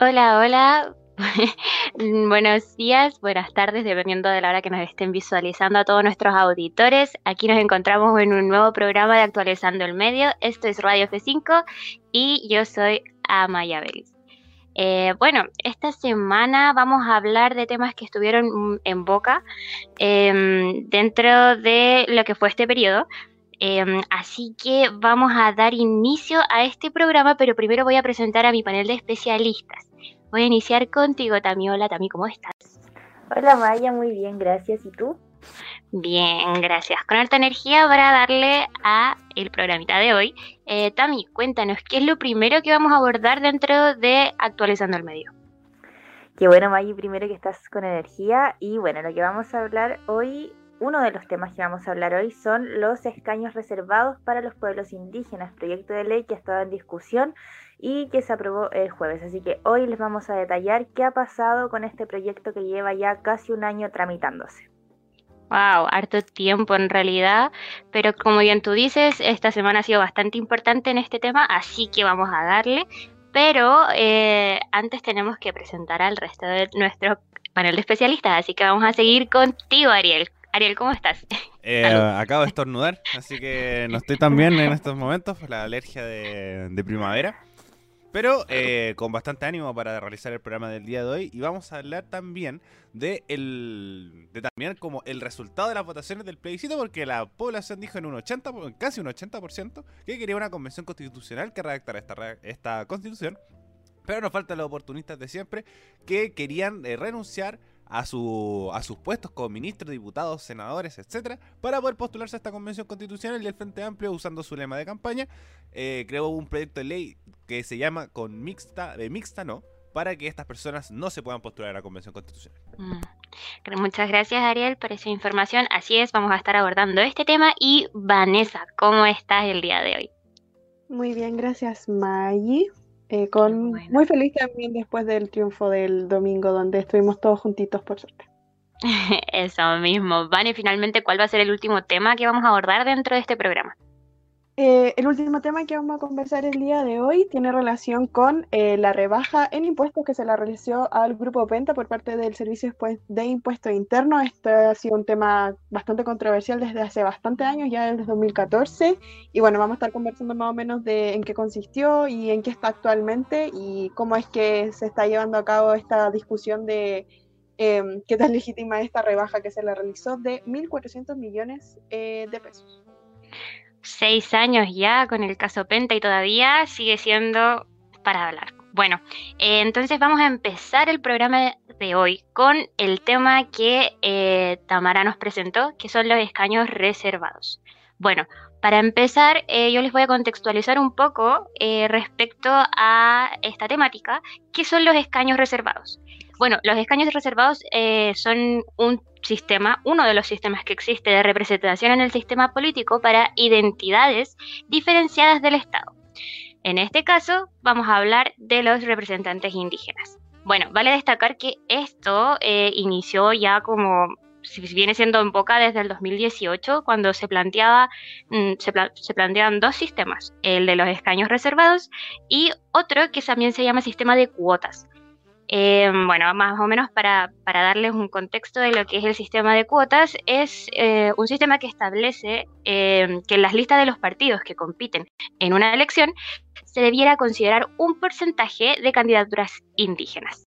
Hola, hola. Buenos días, buenas tardes, dependiendo de la hora que nos estén visualizando a todos nuestros auditores. Aquí nos encontramos en un nuevo programa de Actualizando el Medio. Esto es Radio F5 y yo soy Amaya Vélez. Eh, bueno, esta semana vamos a hablar de temas que estuvieron en boca em, dentro de lo que fue este periodo. Em, así que vamos a dar inicio a este programa, pero primero voy a presentar a mi panel de especialistas. Voy a iniciar contigo, Tami. Hola, Tami, ¿cómo estás? Hola, Maya, muy bien, gracias. ¿Y tú? Bien, gracias. Con alta energía para darle a el programita de hoy. Eh, Tami, cuéntanos, ¿qué es lo primero que vamos a abordar dentro de Actualizando el Medio? Qué bueno, Maya, primero que estás con energía. Y bueno, lo que vamos a hablar hoy uno de los temas que vamos a hablar hoy son los escaños reservados para los pueblos indígenas, proyecto de ley que ha estado en discusión y que se aprobó el jueves. Así que hoy les vamos a detallar qué ha pasado con este proyecto que lleva ya casi un año tramitándose. Wow, harto tiempo en realidad, pero como bien tú dices, esta semana ha sido bastante importante en este tema, así que vamos a darle. Pero eh, antes tenemos que presentar al resto de nuestro panel de especialistas, así que vamos a seguir contigo, Ariel. Ariel, ¿cómo estás? Eh, acabo de estornudar, así que no estoy tan bien en estos momentos por la alergia de primavera. Pero eh, con bastante ánimo para realizar el programa del día de hoy. Y vamos a hablar también de el de también como el resultado de las votaciones del plebiscito porque la población dijo en un 80 casi un 80% que quería una convención constitucional que redactara esta esta constitución, pero nos faltan los oportunistas de siempre que querían eh, renunciar a, su, a sus puestos como ministros, diputados, senadores, etcétera, para poder postularse a esta convención constitucional y el Frente Amplio, usando su lema de campaña, eh, creó un proyecto de ley que se llama con mixta, de mixta no, para que estas personas no se puedan postular a la convención constitucional. Mm. Muchas gracias Ariel por esa información. Así es, vamos a estar abordando este tema. Y Vanessa, ¿cómo estás el día de hoy? Muy bien, gracias Maggie. Eh, con, Muy feliz también después del triunfo del domingo, donde estuvimos todos juntitos, por suerte. Eso mismo. Vane, finalmente, ¿cuál va a ser el último tema que vamos a abordar dentro de este programa? Eh, el último tema que vamos a conversar el día de hoy tiene relación con eh, la rebaja en impuestos que se la realizó al Grupo Penta por parte del Servicio de Impuesto Interno. Este ha sido un tema bastante controversial desde hace bastante años, ya desde 2014. Y bueno, vamos a estar conversando más o menos de en qué consistió y en qué está actualmente y cómo es que se está llevando a cabo esta discusión de em, qué tan legítima es esta rebaja que se le realizó de 1.400 millones eh, de pesos seis años ya con el caso Penta y todavía sigue siendo para hablar. Bueno, eh, entonces vamos a empezar el programa de hoy con el tema que eh, Tamara nos presentó, que son los escaños reservados. Bueno, para empezar, eh, yo les voy a contextualizar un poco respecto a esta temática, ¿qué son los escaños reservados? Bueno, los escaños reservados son un sistema, uno de los sistemas que existe de representación en el sistema político para identidades diferenciadas del Estado. En este caso, vamos a hablar de los representantes indígenas. Bueno, vale destacar que esto eh, inició ya como si viene siendo en boca desde el 2018, cuando se planteaba, mm, se, se, planteaban dos sistemas, el de los escaños reservados y otro que también se llama sistema de cuotas. Eh, bueno, más o menos para, darles un contexto de lo que es el sistema de cuotas, es eh, un sistema que establece eh, que en las listas de los partidos que compiten en una elección se debiera considerar un porcentaje de candidaturas indígenas.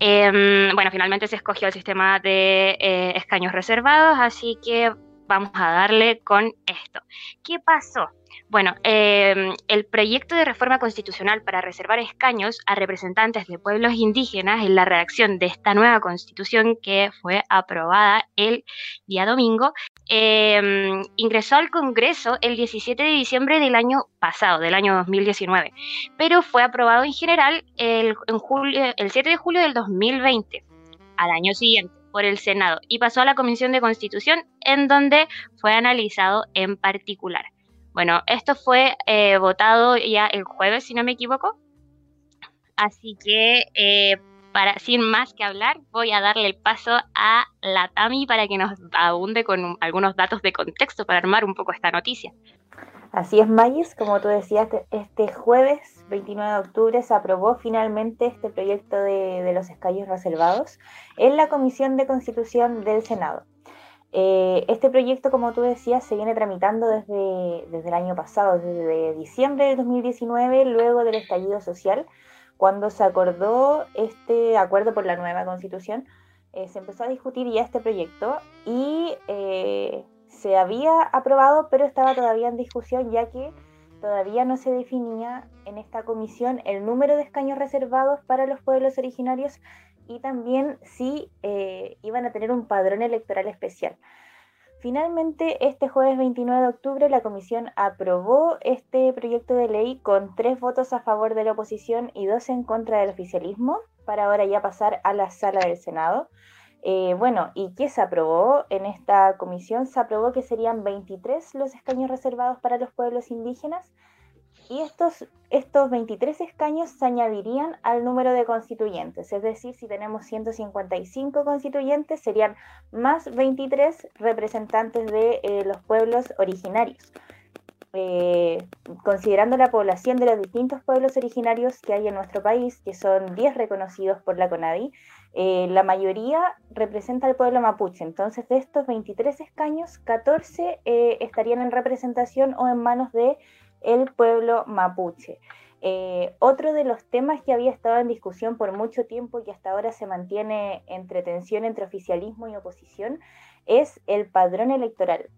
bueno, finalmente se escogió el sistema de escaños reservados, así que vamos a darle con esto. ¿Qué pasó? Bueno, em, el proyecto de reforma constitucional para reservar escaños a representantes de pueblos indígenas en la redacción de esta nueva constitución que fue aprobada el día domingo, em, ingresó al Congreso el 17 de diciembre del año pasado, del año 2019, pero fue aprobado en general el, el 7 de julio del 2020, al año siguiente por el Senado y pasó a la Comisión de Constitución en donde fue analizado en particular. Bueno, esto fue eh, votado ya el jueves, si no me equivoco. Así que, eh, para, sin más que hablar, voy a darle el paso a la Tami para que nos abunde con algunos datos de contexto para armar un poco esta noticia. Así es, Mayis, como tú decías, este, jueves 29 de octubre se aprobó finalmente este proyecto de, de los escaños reservados en la Comisión de Constitución del Senado. Eh, este proyecto, como tú decías, se viene tramitando desde, desde el año pasado, desde diciembre de 2019, luego del estallido social, cuando se acordó este acuerdo por la nueva constitución, eh, se empezó a discutir ya este proyecto y eh, se había aprobado, pero estaba todavía en discusión, ya que todavía no se definía en esta comisión el número de escaños reservados para los pueblos originarios y también si eh, iban a tener un padrón electoral especial. Finalmente, este jueves 29 de octubre, la comisión aprobó este proyecto de ley con tres votos a favor de la oposición y dos en contra del oficialismo, para ahora ya pasar a la sala del Senado. Eh, bueno, ¿y qué se aprobó en esta comisión? Se aprobó que serían 23 los escaños reservados para los pueblos indígenas y estos, estos 23 escaños se añadirían al número de constituyentes, es decir, si tenemos 155 constituyentes, serían más 23 representantes de eh, los pueblos originarios. Eh, considerando la población de los distintos pueblos originarios que hay en nuestro país, que son 10 reconocidos por la CONADI, eh, la mayoría representa al pueblo mapuche. Entonces, de estos 23 escaños, 14 estarían en representación o en manos de el pueblo mapuche. Eh, otro de los temas que había estado en discusión por mucho tiempo y hasta ahora se mantiene entre tensión entre oficialismo y oposición es el padrón electoral.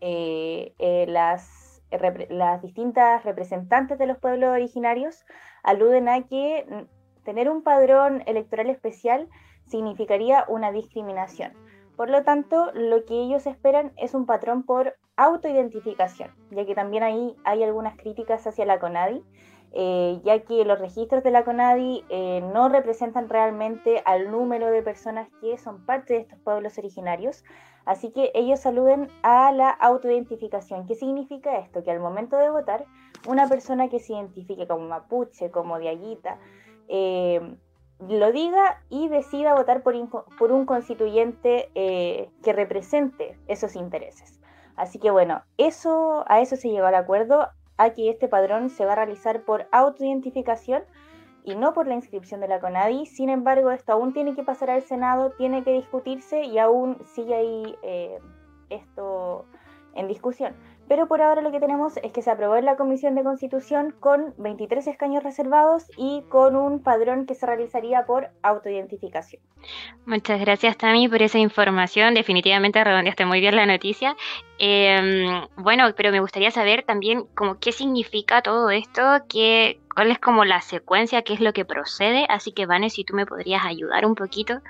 Eh, eh, las, las distintas representantes de los pueblos originarios aluden a que tener un padrón electoral especial significaría una discriminación. Por lo tanto, lo que ellos esperan es un patrón por autoidentificación, ya que también ahí hay algunas críticas hacia la CONADI, eh, ya que los registros de la CONADI eh, no representan realmente al número de personas que son parte de estos pueblos originarios, así que ellos aluden a la autoidentificación. ¿Qué significa esto? Que al momento de votar, una persona que se identifique como mapuche, como diaguita, lo diga y decida votar por, por un constituyente que represente esos intereses. Así que bueno, eso, a eso se llegó al acuerdo, a que este padrón se va a realizar por autoidentificación y no por la inscripción de la CONADI. Sin embargo, esto aún tiene que pasar al Senado, tiene que discutirse y aún sigue ahí eh, esto en discusión. Pero por ahora lo que tenemos es que se aprobó en la Comisión de Constitución con 23 escaños reservados y con un padrón que se realizaría por autoidentificación. Muchas gracias, Tami, por esa información. Definitivamente redondeaste muy bien la noticia. Em, bueno, pero me gustaría saber también como qué significa todo esto, qué, cuál es como la secuencia, qué es lo que procede. Así que, Vane, si tú me podrías ayudar un poquito.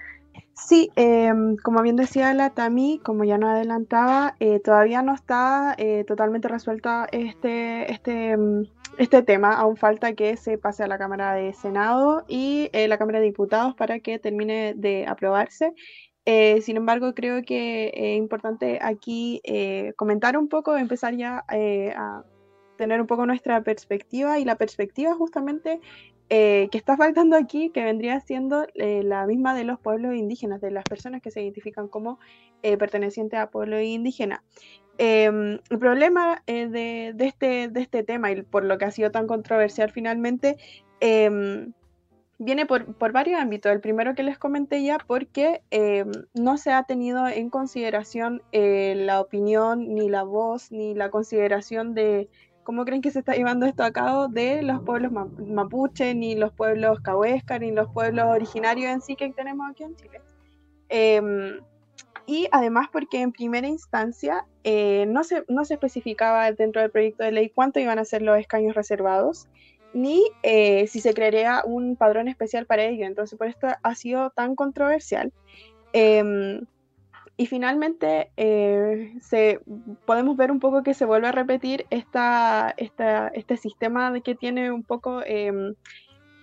Sí, em, como bien decía la Tami, como ya nos adelantaba, eh, todavía no está eh, totalmente resuelta este, este, em, este tema. Aún falta que se pase a la Cámara de Senado y eh, la Cámara de Diputados para que termine de aprobarse. sin embargo, creo que es importante aquí comentar un poco, empezar ya a tener un poco nuestra perspectiva y la perspectiva justamente eh, que está faltando aquí, que vendría siendo eh, la misma de los pueblos indígenas, de las personas que se identifican como eh, pertenecientes a pueblos indígenas. Em, el problema de, este, de este tema y por lo que ha sido tan controversial finalmente em, viene por, por, varios ámbitos. El primero que les comenté ya, porque em, no se ha tenido en consideración la opinión, ni la voz, ni la consideración de cómo creen que se está llevando esto a cabo de los pueblos mapuche, ni los pueblos cahuesca, ni los pueblos originarios en sí que tenemos aquí en Chile. Em, y además porque en primera instancia eh, no, se, no se especificaba dentro del proyecto de ley cuánto iban a ser los escaños reservados, ni eh, si se crearía un padrón especial para ello. Entonces por esto ha sido tan controversial. Y finalmente eh, se, podemos ver un poco que se vuelve a repetir esta, este sistema de que tiene un poco, em,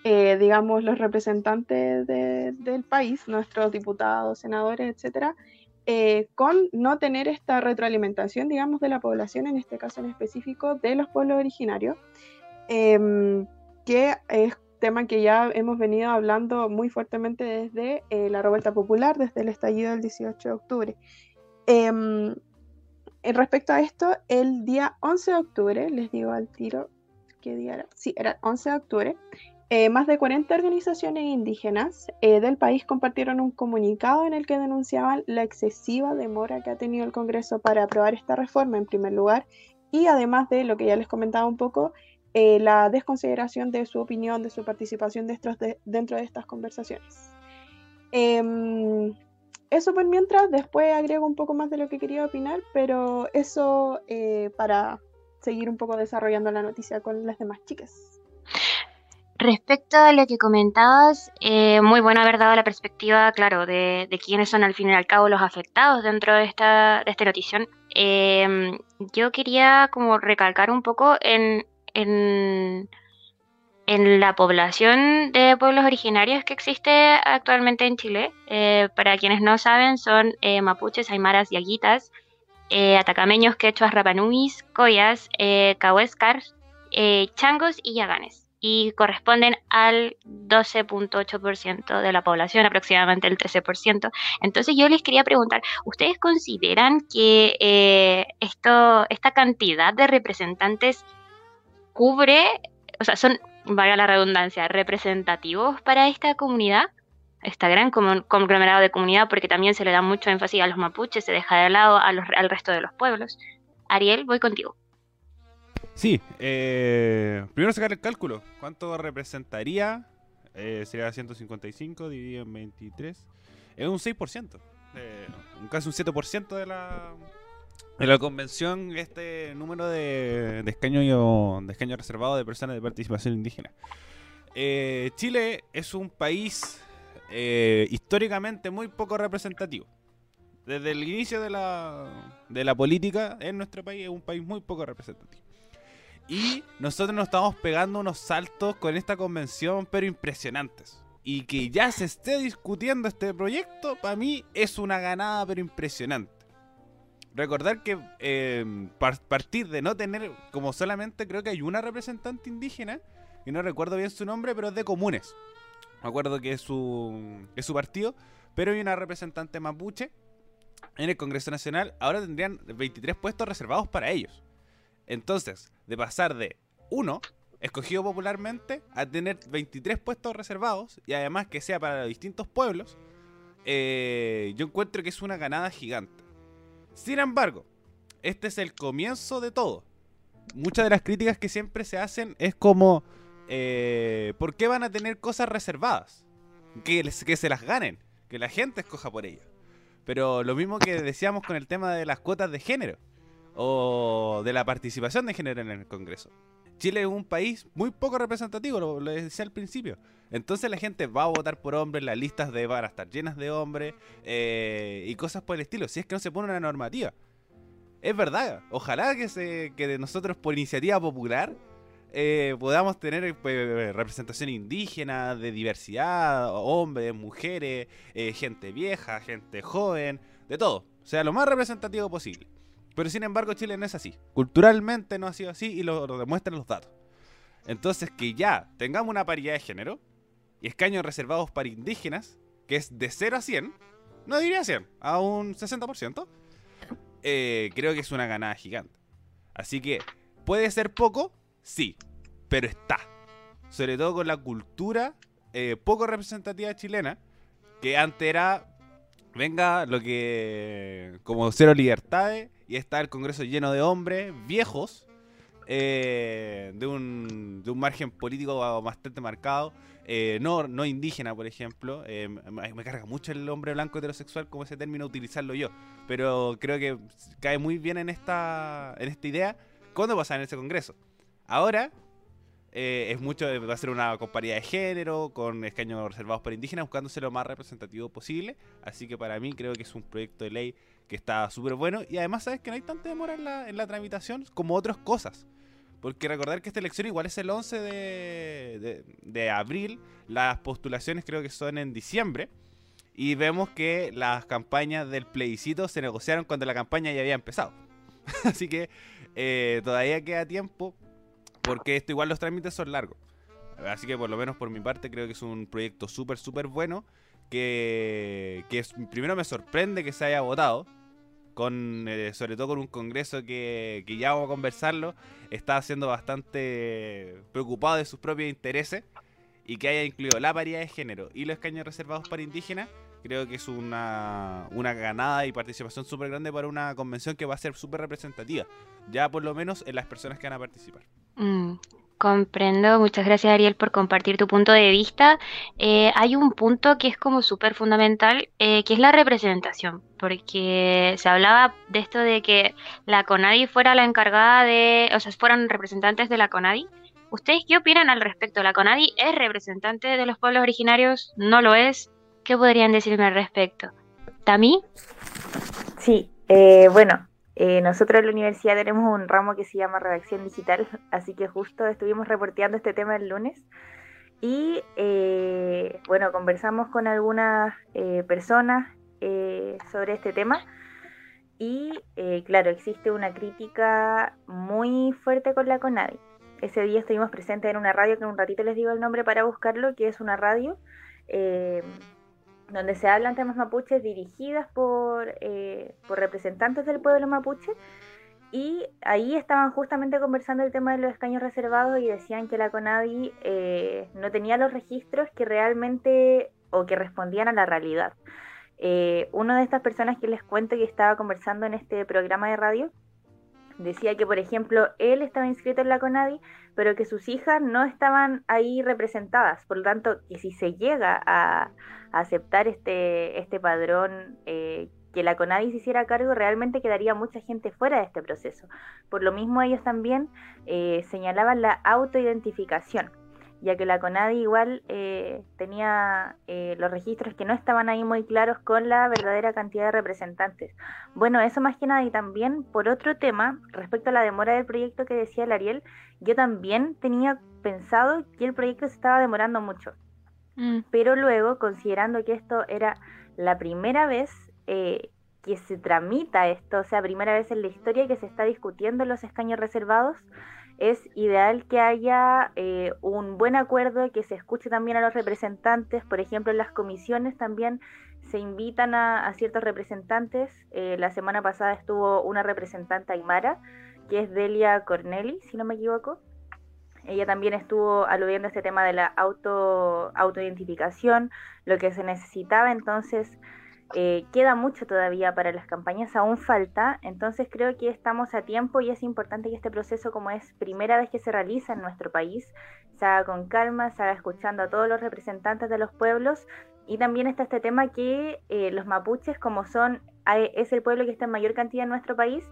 eh, digamos, los representantes del país, nuestros diputados, senadores, etcétera, eh, con no tener esta retroalimentación, digamos, de la población, en este caso en específico, de los pueblos originarios, em, que es tema que ya hemos venido hablando muy fuertemente desde eh, la revuelta popular, desde el estallido del 18 de octubre. Em, respecto a esto, el día 11 de octubre, les digo al tiro, ¿qué día era? Sí, era 11 de octubre, eh, más de 40 organizaciones indígenas eh, del país compartieron un comunicado en el que denunciaban la excesiva demora que ha tenido el Congreso para aprobar esta reforma en primer lugar y además de lo que ya les comentaba un poco, eh, la desconsideración de su opinión, de su participación dentro de estas conversaciones. Em, eso por mientras, después agrego un poco más de lo que quería opinar, pero eso para seguir un poco desarrollando la noticia con las demás chicas. Respecto a lo que comentabas, eh, muy bueno haber dado la perspectiva, claro, de, quiénes son al fin y al cabo los afectados dentro de esta, de esta notición. Em, yo quería como recalcar un poco en, en, la población de pueblos originarios que existe actualmente en Chile. Eh, para quienes no saben, son eh, mapuches, aymaras y aguitas, atacameños, quechuas, rapanuis, coyas, cahuescars, changos y yaganes y corresponden al 12.8% de la población, aproximadamente el 13%. Entonces yo les quería preguntar, ¿ustedes consideran que eh, esto, esta cantidad de representantes cubre, o sea, son, valga la redundancia, representativos para esta comunidad? esta gran conglomerado de comunidad, porque también se le da mucho énfasis a los mapuches, se deja de lado a los, al resto de los pueblos. Ariel, voy contigo. Sí, eh, primero sacar el cálculo. ¿Cuánto representaría? Eh, sería 155 dividido en 23. Es un 6%. Eh, casi un 7% de la, de la convención este número de, de escaños de escaño reservados de personas de participación indígena. Eh, Chile es un país históricamente muy poco representativo. Desde el inicio de la, de la política en nuestro país es un país muy poco representativo. Y nosotros nos estamos pegando unos saltos con esta convención, pero impresionantes. Y que ya se esté discutiendo este proyecto, para mí es una ganada, pero impresionante. Recordar que eh, partir de no tener, como solamente creo que hay una representante indígena, y no recuerdo bien su nombre, pero es de comunes. Me acuerdo que es su, es su partido, pero hay una representante mapuche en el Congreso Nacional. Ahora tendrían 23 puestos reservados para ellos. Entonces, de pasar de uno, escogido popularmente, a tener 23 puestos reservados y además que sea para distintos pueblos, eh, yo encuentro que es una ganada gigante. Sin embargo, este es el comienzo de todo. Muchas de las críticas que siempre se hacen es como, eh, ¿por qué van a tener cosas reservadas? Que, que se las ganen, que la gente escoja por ellas. Pero lo mismo que decíamos con el tema de las cuotas de género o de la participación de género en el Congreso. Chile es un país muy poco representativo, lo, decía al principio. Entonces la gente va a votar por hombres, las listas de van a estar llenas de hombres eh, y cosas por el estilo, si es que no se pone una normativa. Es verdad, ojalá que, se, que nosotros por iniciativa popular eh, podamos tener pues, representación indígena, de diversidad, hombres, mujeres, eh, gente vieja, gente joven, de todo. O sea, lo más representativo posible. Pero sin embargo Chile no es así. Culturalmente no ha sido así y lo, demuestran los datos. Entonces que ya tengamos una paridad de género y escaños reservados para indígenas, que es de 0 a 100, no diría 100, a un 60%, eh, creo que es una ganada gigante. Así que, ¿puede ser poco? Sí, pero está. Sobre todo con la cultura eh, poco representativa chilena, que antes era venga lo que como cero libertades y está el Congreso lleno de hombres viejos eh, de, un, de un margen político bastante marcado, eh, no, no indígena, por ejemplo. Eh, me, carga mucho el hombre blanco heterosexual como ese término utilizarlo yo, pero creo que cae muy bien en esta, en esta idea. ¿Cuándo pasa en ese Congreso? Ahora eh, es mucho, va a ser una comparidad de género, con escaños reservados para indígenas, buscándose lo más representativo posible. Así que para mí creo que es un proyecto de ley que está súper bueno. Y además, sabes que no hay tanta demora en la, en la tramitación como otras cosas. Porque recordar que esta elección igual es el 11 de, de, abril, las postulaciones creo que son en diciembre. Y vemos que las campañas del plebiscito se negociaron cuando la campaña ya había empezado. Así que eh, todavía queda tiempo porque esto igual los trámites son largos. Así que por lo menos por mi parte creo que es un proyecto súper, súper bueno. Que, primero me sorprende que se haya votado. con eh, sobre todo con un congreso que, que ya vamos a conversarlo, está siendo bastante preocupado de sus propios intereses y que haya incluido la paridad de género y los escaños reservados para indígenas, creo que es una, una ganada y participación súper grande para una convención que va a ser súper representativa, ya por lo menos en las personas que van a participar. Mm, comprendo, muchas gracias Ariel por compartir tu punto de vista. Eh, hay un punto que es como súper fundamental, eh, que es la representación, porque se hablaba de esto de que la CONADI fuera la encargada de, o sea, fueran representantes de la CONADI. ¿Ustedes qué opinan al respecto? ¿La CONADI es representante de los pueblos originarios? ¿No lo es? ¿Qué podrían decirme al respecto? ¿Tami? Sí, eh, bueno, eh, nosotros en la universidad tenemos un ramo que se llama redacción digital, así que justo estuvimos reporteando este tema el lunes. Y eh, bueno, conversamos con algunas eh, personas sobre este tema. Y claro, existe una crítica muy fuerte con la CONADI. Ese día estuvimos presentes en una radio, que en un ratito les digo el nombre para buscarlo, que es una radio donde se hablan temas mapuches dirigidas por, eh, por representantes del pueblo mapuche. Y ahí estaban justamente conversando el tema de los escaños reservados y decían que la CONADI eh, no tenía los registros que realmente o que respondían a la realidad. Eh, una de estas personas que les cuento que estaba conversando en este programa de radio decía que, por ejemplo, él estaba inscrito en la CONADI, pero que sus hijas no estaban ahí representadas. Por lo tanto, que si se llega a, aceptar este, este padrón, eh, que la CONADI se hiciera cargo, realmente quedaría mucha gente fuera de este proceso. Por lo mismo, ellos también eh, señalaban la autoidentificación ya que la CONADI igual eh, tenía eh, los registros que no estaban ahí muy claros con la verdadera cantidad de representantes. Bueno, eso más que nada y también por otro tema, respecto a la demora del proyecto que decía el Ariel, yo también tenía pensado que el proyecto se estaba demorando mucho. Mm. Pero luego, considerando que esto era la primera vez eh, que se tramita esto, o sea, primera vez en la historia que se está discutiendo los escaños reservados, es ideal que haya eh, un buen acuerdo, que se escuche también a los representantes, por ejemplo, en las comisiones también se invitan a, ciertos representantes. Eh, la semana pasada estuvo una representante aymara, que es Delia Corneli, si no me equivoco. Ella también estuvo aludiendo a este tema de la auto autoidentificación, lo que se necesitaba, entonces eh, queda mucho todavía para las campañas, aún falta, entonces creo que estamos a tiempo y es importante que este proceso, como es primera vez que se realiza en nuestro país, se haga con calma, se haga escuchando a todos los representantes de los pueblos y también está este tema que eh, los mapuches, como son, es el pueblo que está en mayor cantidad en nuestro país,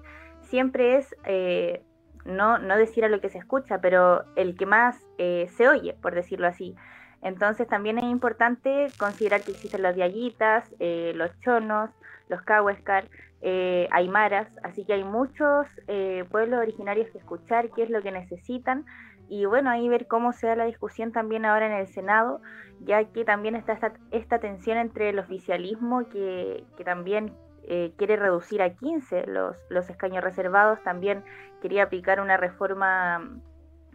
siempre es, eh, no, no decir a lo que se escucha, pero el que más se oye, por decirlo así. Entonces también es importante considerar que existen las diaguitas, eh, los chonos, los cahuescar, eh, aymaras, así que hay muchos eh, pueblos originarios que escuchar qué es lo que necesitan. Y bueno, ahí ver cómo se da la discusión también ahora en el Senado, ya que también está esta, tensión entre el oficialismo que, que también quiere reducir a 15 los, los escaños reservados, también quería aplicar una reforma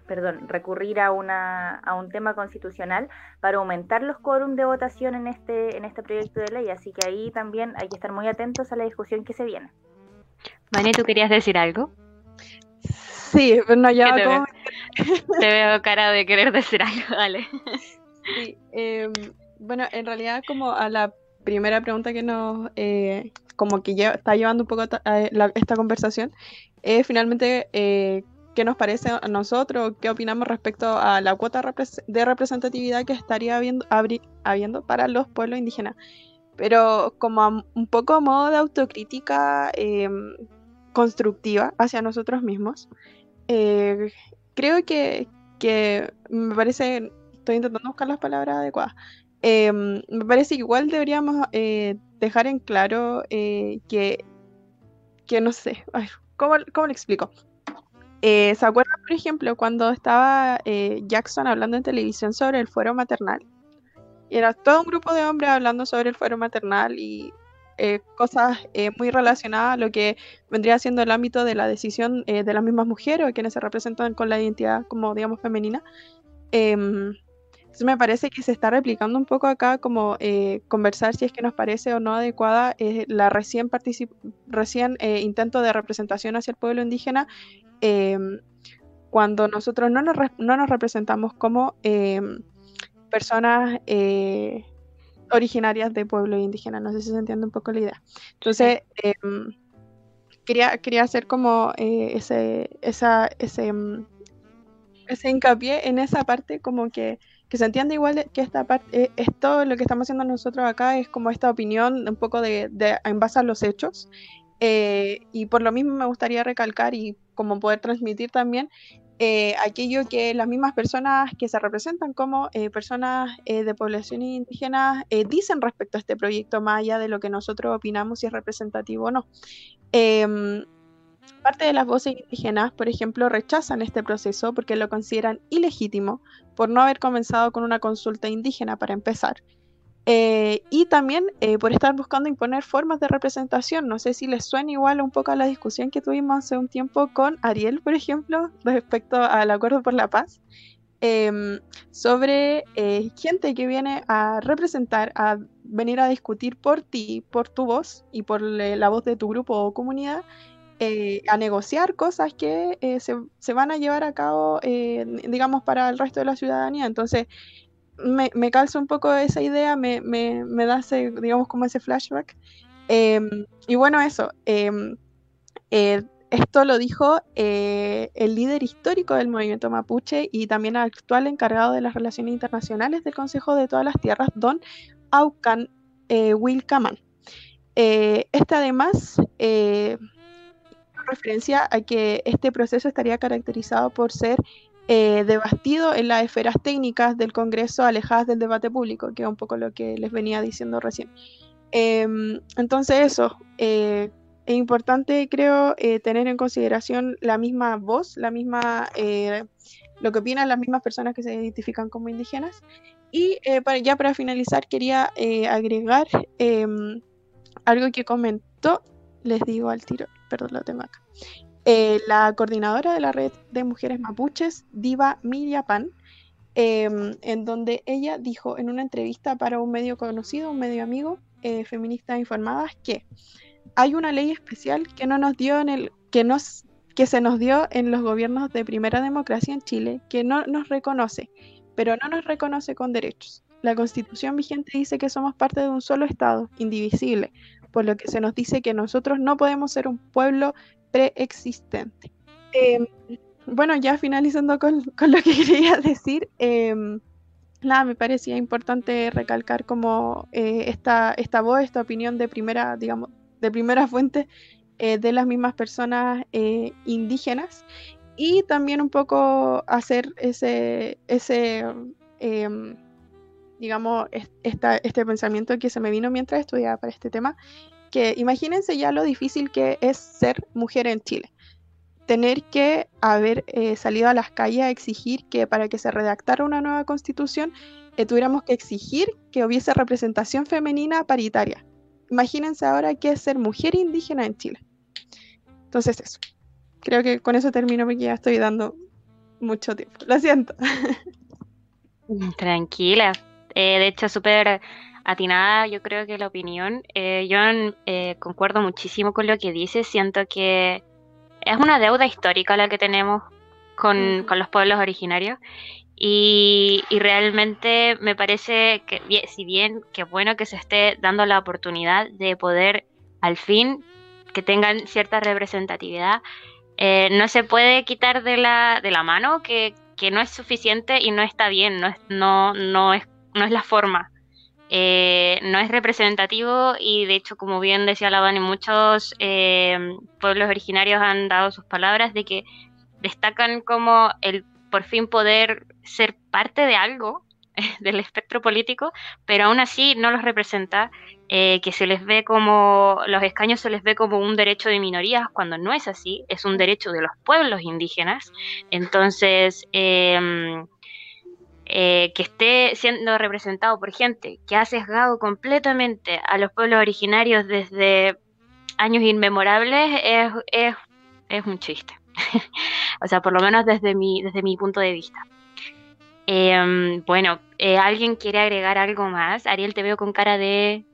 perdón, recurrir a, una, a un tema constitucional para aumentar los quórum de votación en este, en este proyecto de ley. Así que ahí también hay que estar muy atentos a la discusión que se viene. Vane, ¿tú querías decir algo? Sí, bueno, ya te, veo? te veo cara de querer decir algo, dale. Sí, em, bueno, en realidad como a la primera pregunta que nos, eh, como que está llevando un poco a esta conversación, es finalmente eh, qué nos parece a nosotros, qué opinamos respecto a la cuota de representatividad que estaría habiendo, habiendo para los pueblos indígenas. Pero como un poco a modo de autocrítica em, constructiva hacia nosotros mismos, eh, creo que, me parece, estoy intentando buscar las palabras adecuadas, em, me parece que igual deberíamos eh, dejar en claro eh, que, que no sé, ¿cómo, ¿cómo le explico? Eh, ¿Se acuerdan, por ejemplo, cuando estaba eh, Jackson hablando en televisión sobre el fuero maternal? era todo un grupo de hombres hablando sobre el fuero maternal y eh, cosas muy relacionadas a lo que vendría siendo el ámbito de la decisión de las mismas mujeres o quienes se representan con la identidad como, digamos, femenina. Em, Entonces me parece que se está replicando un poco acá como eh, conversar si es que nos parece o no adecuada eh, la recién, recién eh, intento de representación hacia el pueblo indígena em, cuando nosotros no nos, no nos representamos como em, personas originarias de pueblo indígena. No sé si se entiende un poco la idea. Entonces, em, quería, quería hacer como ese, esa, ese ese hincapié en esa parte como que, se entiende igual que esta parte, eh, esto lo que estamos haciendo nosotros acá es como esta opinión un poco de, en base a los hechos. Eh, y por lo mismo me gustaría recalcar y como poder transmitir también eh, aquello que las mismas personas que se representan como personas de poblaciones indígenas dicen respecto a este proyecto, más allá de lo que nosotros opinamos si es representativo o no. Em, Parte de las voces indígenas, por ejemplo, rechazan este proceso porque lo consideran ilegítimo por no haber comenzado con una consulta indígena para empezar. Eh, y también eh, por estar buscando imponer formas de representación. No sé si les suena igual un poco a la discusión que tuvimos hace un tiempo con Ariel, por ejemplo, respecto al Acuerdo por la Paz, em, sobre eh, gente que viene a representar, a venir a discutir por ti, por tu voz y por la voz de tu grupo o comunidad eh, a negociar cosas que eh, se, van a llevar a cabo, eh, digamos, para el resto de la ciudadanía. Entonces, me, me calza un poco esa idea, me, da ese, digamos, como ese flashback. Em, y bueno, eso. Em, esto lo dijo el líder histórico del movimiento mapuche y también el actual encargado de las relaciones internacionales del Consejo de todas las Tierras, don Aucan Wilcaman. este además referencia a que este proceso estaría caracterizado por ser eh, en las esferas técnicas del Congreso alejadas del debate público, que es un poco lo que les venía diciendo recién. Em, entonces eso, eh, es importante creo eh, tener en consideración la misma voz, la misma, lo que opinan las mismas personas que se identifican como indígenas. Y ya para finalizar quería agregar em, algo que comentó, les digo al tiro, perdón, lo tengo. Eh, la coordinadora de la red de mujeres mapuches, Diva Miria Pan, em, en donde ella dijo en una entrevista para un medio conocido, un medio amigo, eh, Feministas Informadas, que hay una ley especial que no nos dio en el, que que se nos dio en los gobiernos de primera democracia en Chile, que no nos reconoce, pero no nos reconoce con derechos. La constitución vigente dice que somos parte de un solo Estado, indivisible, por lo que se nos dice que nosotros no podemos ser un pueblo preexistente. Em, bueno, ya finalizando con, lo que quería decir, em, nada, me parecía importante recalcar como eh, esta, esta voz, esta opinión de primera, digamos, de primera fuente eh, de las mismas personas eh, indígenas y también un poco hacer ese, ese em, digamos, este pensamiento que se me vino mientras estudiaba para este tema, que imagínense ya lo difícil que es ser mujer en Chile. Tener que haber eh, salido a las calles a exigir que para que se redactara una nueva constitución eh, tuviéramos que exigir que hubiese representación femenina paritaria. Imagínense ahora qué es ser mujer indígena en Chile. Entonces eso. Creo que con eso termino porque ya estoy dando mucho tiempo. Lo siento. Tranquila. Eh, de hecho, súper atinada, yo creo que la opinión. Eh, yo eh, concuerdo muchísimo con lo que dice. Siento que es una deuda histórica la que tenemos con, los pueblos originarios. Y, realmente me parece que, si bien que bueno que se esté dando la oportunidad de poder al fin que tengan cierta representatividad, eh, no se puede quitar de la, de la mano que, que, no es suficiente y no está bien, no es, no, no es, no es la forma. Eh, no es representativo y de hecho, como bien decía la Dani, muchos eh, pueblos originarios han dado sus palabras de que destacan como el por fin poder ser parte de algo del espectro político, pero aún así no los representa, eh, que se les ve como, los escaños se les ve como un derecho de minorías, cuando no es así, es un derecho de los pueblos indígenas. Entonces, eh, que esté siendo representado por gente que ha sesgado completamente a los pueblos originarios desde años inmemorables es, es, es un chiste. o sea, por lo menos desde mi, desde mi punto de vista. Em, bueno, eh, ¿alguien quiere agregar algo más? Ariel, te veo con cara de,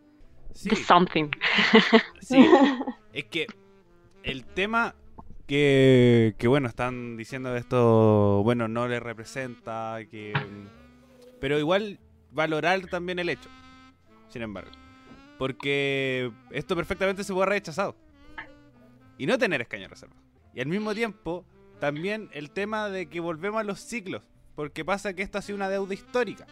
Sí, de something. sí. Es que el tema que, que, bueno, están diciendo esto, bueno, no le representa, que... Pero igual valorar también el hecho, sin embargo. Porque esto perfectamente se puede haber rechazado. Y no tener escaño reservado. Y al mismo tiempo, también el tema de que volvemos a los ciclos. Porque pasa que esto ha sido una deuda histórica.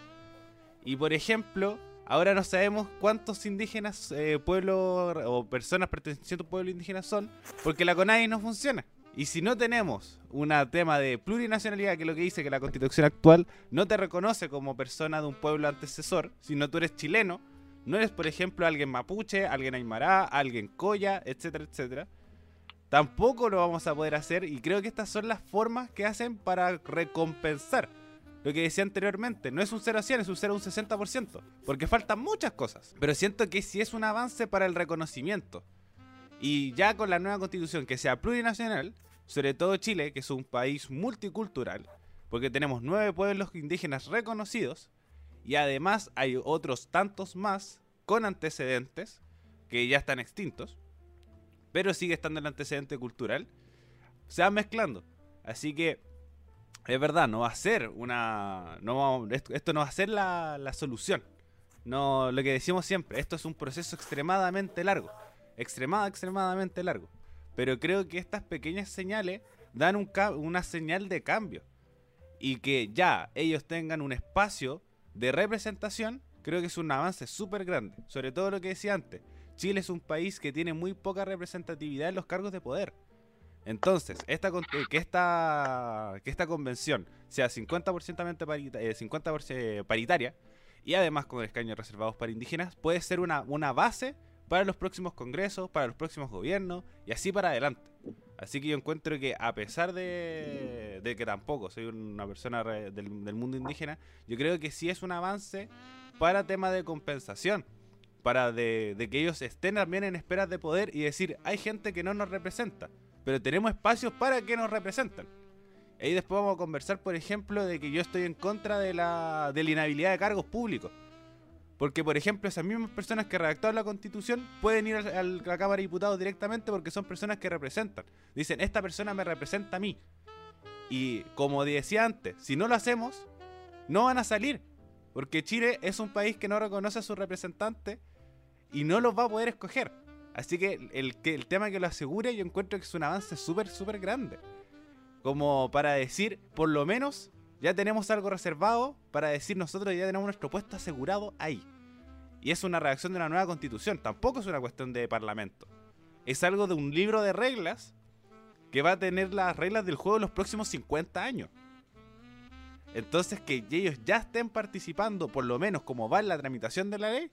Y por ejemplo, ahora no sabemos cuántos indígenas, eh, pueblos o personas pertenecientes a un pueblo indígena son, porque la CONADI no funciona. Y si no tenemos un tema de plurinacionalidad, que es lo que dice que la constitución actual no te reconoce como persona de un pueblo antecesor, sino tú eres chileno, no eres, por ejemplo, alguien mapuche, alguien aymara, alguien coya, etcétera, etcétera. Tampoco lo vamos a poder hacer y creo que estas son las formas que hacen para recompensar. Lo que decía anteriormente, no es un 0 a 100, es un 0 a un 60%, porque faltan muchas cosas. Pero siento que sí es un avance para el reconocimiento. Y ya con la nueva constitución que sea plurinacional, sobre todo Chile, que es un país multicultural, porque tenemos nueve pueblos indígenas reconocidos, y además hay otros tantos más con antecedentes que ya están extintos, pero sigue estando el antecedente cultural, se van mezclando. Así que es verdad, no va a ser una. No, esto, esto no va a ser la, la solución. No, lo que decimos siempre, esto es un proceso extremadamente largo. Extremada, extremadamente largo. Pero creo que estas pequeñas señales dan un una señal de cambio. Y que ya ellos tengan un espacio de representación, creo que es un avance súper grande. Sobre todo lo que decía antes. Chile es un país que tiene muy poca representatividad en los cargos de poder. Entonces, esta, eh, que, esta, que esta convención sea 50%, parita- eh, 50% paritaria y además con escaños reservados para indígenas, puede ser una, una base para los próximos congresos, para los próximos gobiernos y así para adelante. Así que yo encuentro que a pesar de, que tampoco soy una persona re- del, mundo indígena, yo creo que sí es un avance para tema de compensación. Para de, de que ellos estén también en esperas de poder y decir, hay gente que no nos representa, pero tenemos espacios para que nos representan. Ahí después vamos a conversar, por ejemplo, de que yo estoy en contra de la, de la inhabilidad de cargos públicos. Porque, por ejemplo, esas mismas personas que redactaron la constitución pueden ir a la Cámara de Diputados directamente porque son personas que representan. Dicen, esta persona me representa a mí. Y como decía antes, si no lo hacemos, no van a salir. Porque Chile es un país que no reconoce a sus representantes y no los va a poder escoger. Así que el, que el tema que lo asegure yo encuentro que es un avance súper, súper grande. Como para decir, por lo menos ya tenemos algo reservado para decir nosotros ya tenemos nuestro puesto asegurado ahí. Y es una reacción de una nueva constitución, tampoco es una cuestión de parlamento. Es algo de un libro de reglas que va a tener las reglas del juego en los próximos 50 años. Entonces que ellos ya estén participando, por lo menos como va en la tramitación de la ley,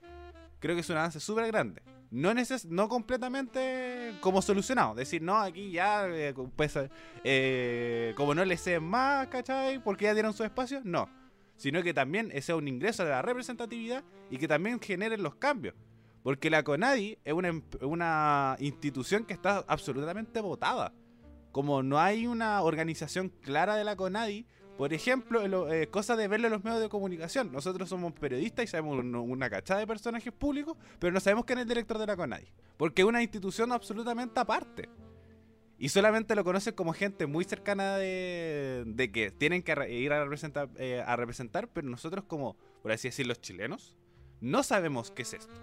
creo que es un avance súper grande. No, neces no completamente como solucionado. Decir, no, aquí ya, eh, pues, eh, como no les sé más, ¿cachai? Porque ya tienen su espacio. No. Sino que también es un ingreso de la representatividad y que también generen los cambios. Porque la CONADI es una, em- una institución que está absolutamente votada. Como no hay una organización clara de la CONADI, por ejemplo, lo- eh, cosa de verlo en los medios de comunicación. Nosotros somos periodistas y sabemos un- una cachada de personajes públicos, pero no sabemos quién es el director de la CONADI. Porque es una institución absolutamente aparte. Y solamente lo conocen como gente muy cercana de, que tienen que ir a representar, eh, a representar, pero nosotros como, por así decir, los chilenos, no sabemos qué es esto.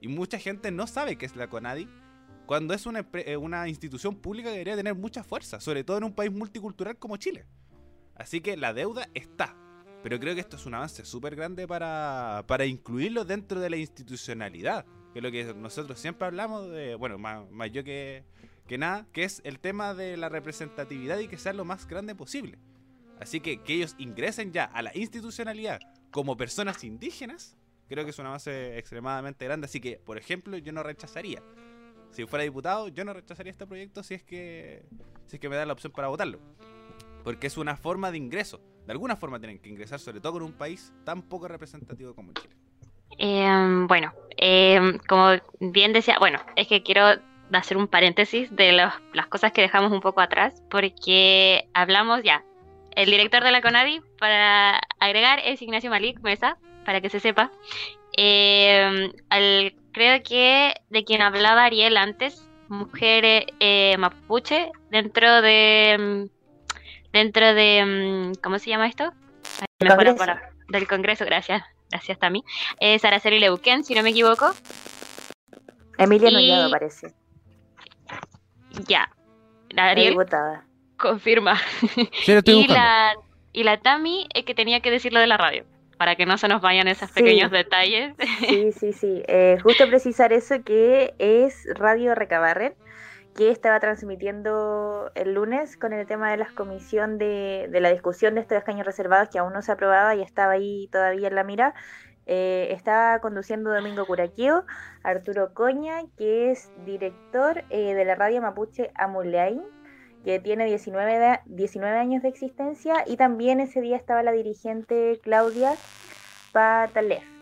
Y mucha gente no sabe qué es la CONADI, cuando es una, eh, una institución pública que debería tener mucha fuerza, sobre todo en un país multicultural como Chile. Así que la deuda está. Pero creo que esto es un avance súper grande para, para incluirlo dentro de la institucionalidad. Que es lo que nosotros siempre hablamos de, bueno, más, más yo que, que nada, que es el tema de la representatividad y que sea lo más grande posible. Así que que ellos ingresen ya a la institucionalidad como personas indígenas, creo que es un avance extremadamente grande. Así que, por ejemplo, yo no rechazaría. Si fuera diputado, yo no rechazaría este proyecto si es que, si es que me da la opción para votarlo. Porque es una forma de ingreso. De alguna forma tienen que ingresar, sobre todo con un país tan poco representativo como Chile. Em, bueno, em, como bien decía, bueno, es que quiero hacer un paréntesis de las cosas que dejamos un poco atrás, porque hablamos ya, el director de la CONADI, para agregar, es Ignacio Malik Mesa, para que se sepa. Al, creo que de quien hablaba Ariel antes, mujer eh, mapuche, dentro de. Dentro de. ¿Cómo se llama esto? Congreso. Para, del Congreso, gracias. Gracias, Tami. Es Araceli Leuquén, si no me equivoco. Emilia Y- Nuñado parece. Ya. La Ariel confirma. Sí, lo estoy Y la, y la Tami es que tenía que decirlo de la radio, para que no se nos vayan esos Sí. pequeños detalles. Sí, sí, sí. Eh, justo precisar eso que es Radio Recabarren, que estaba transmitiendo el lunes con el tema de la comisión de, la discusión de estos escaños reservados que aún no se aprobaba y estaba ahí todavía en la mira. Eh, estaba conduciendo Domingo Curaqueo, Arturo Coña, que es director eh, de la radio mapuche Amulain, que tiene 19, de- 19 años de existencia, y también ese día estaba la dirigente Claudia Patalef.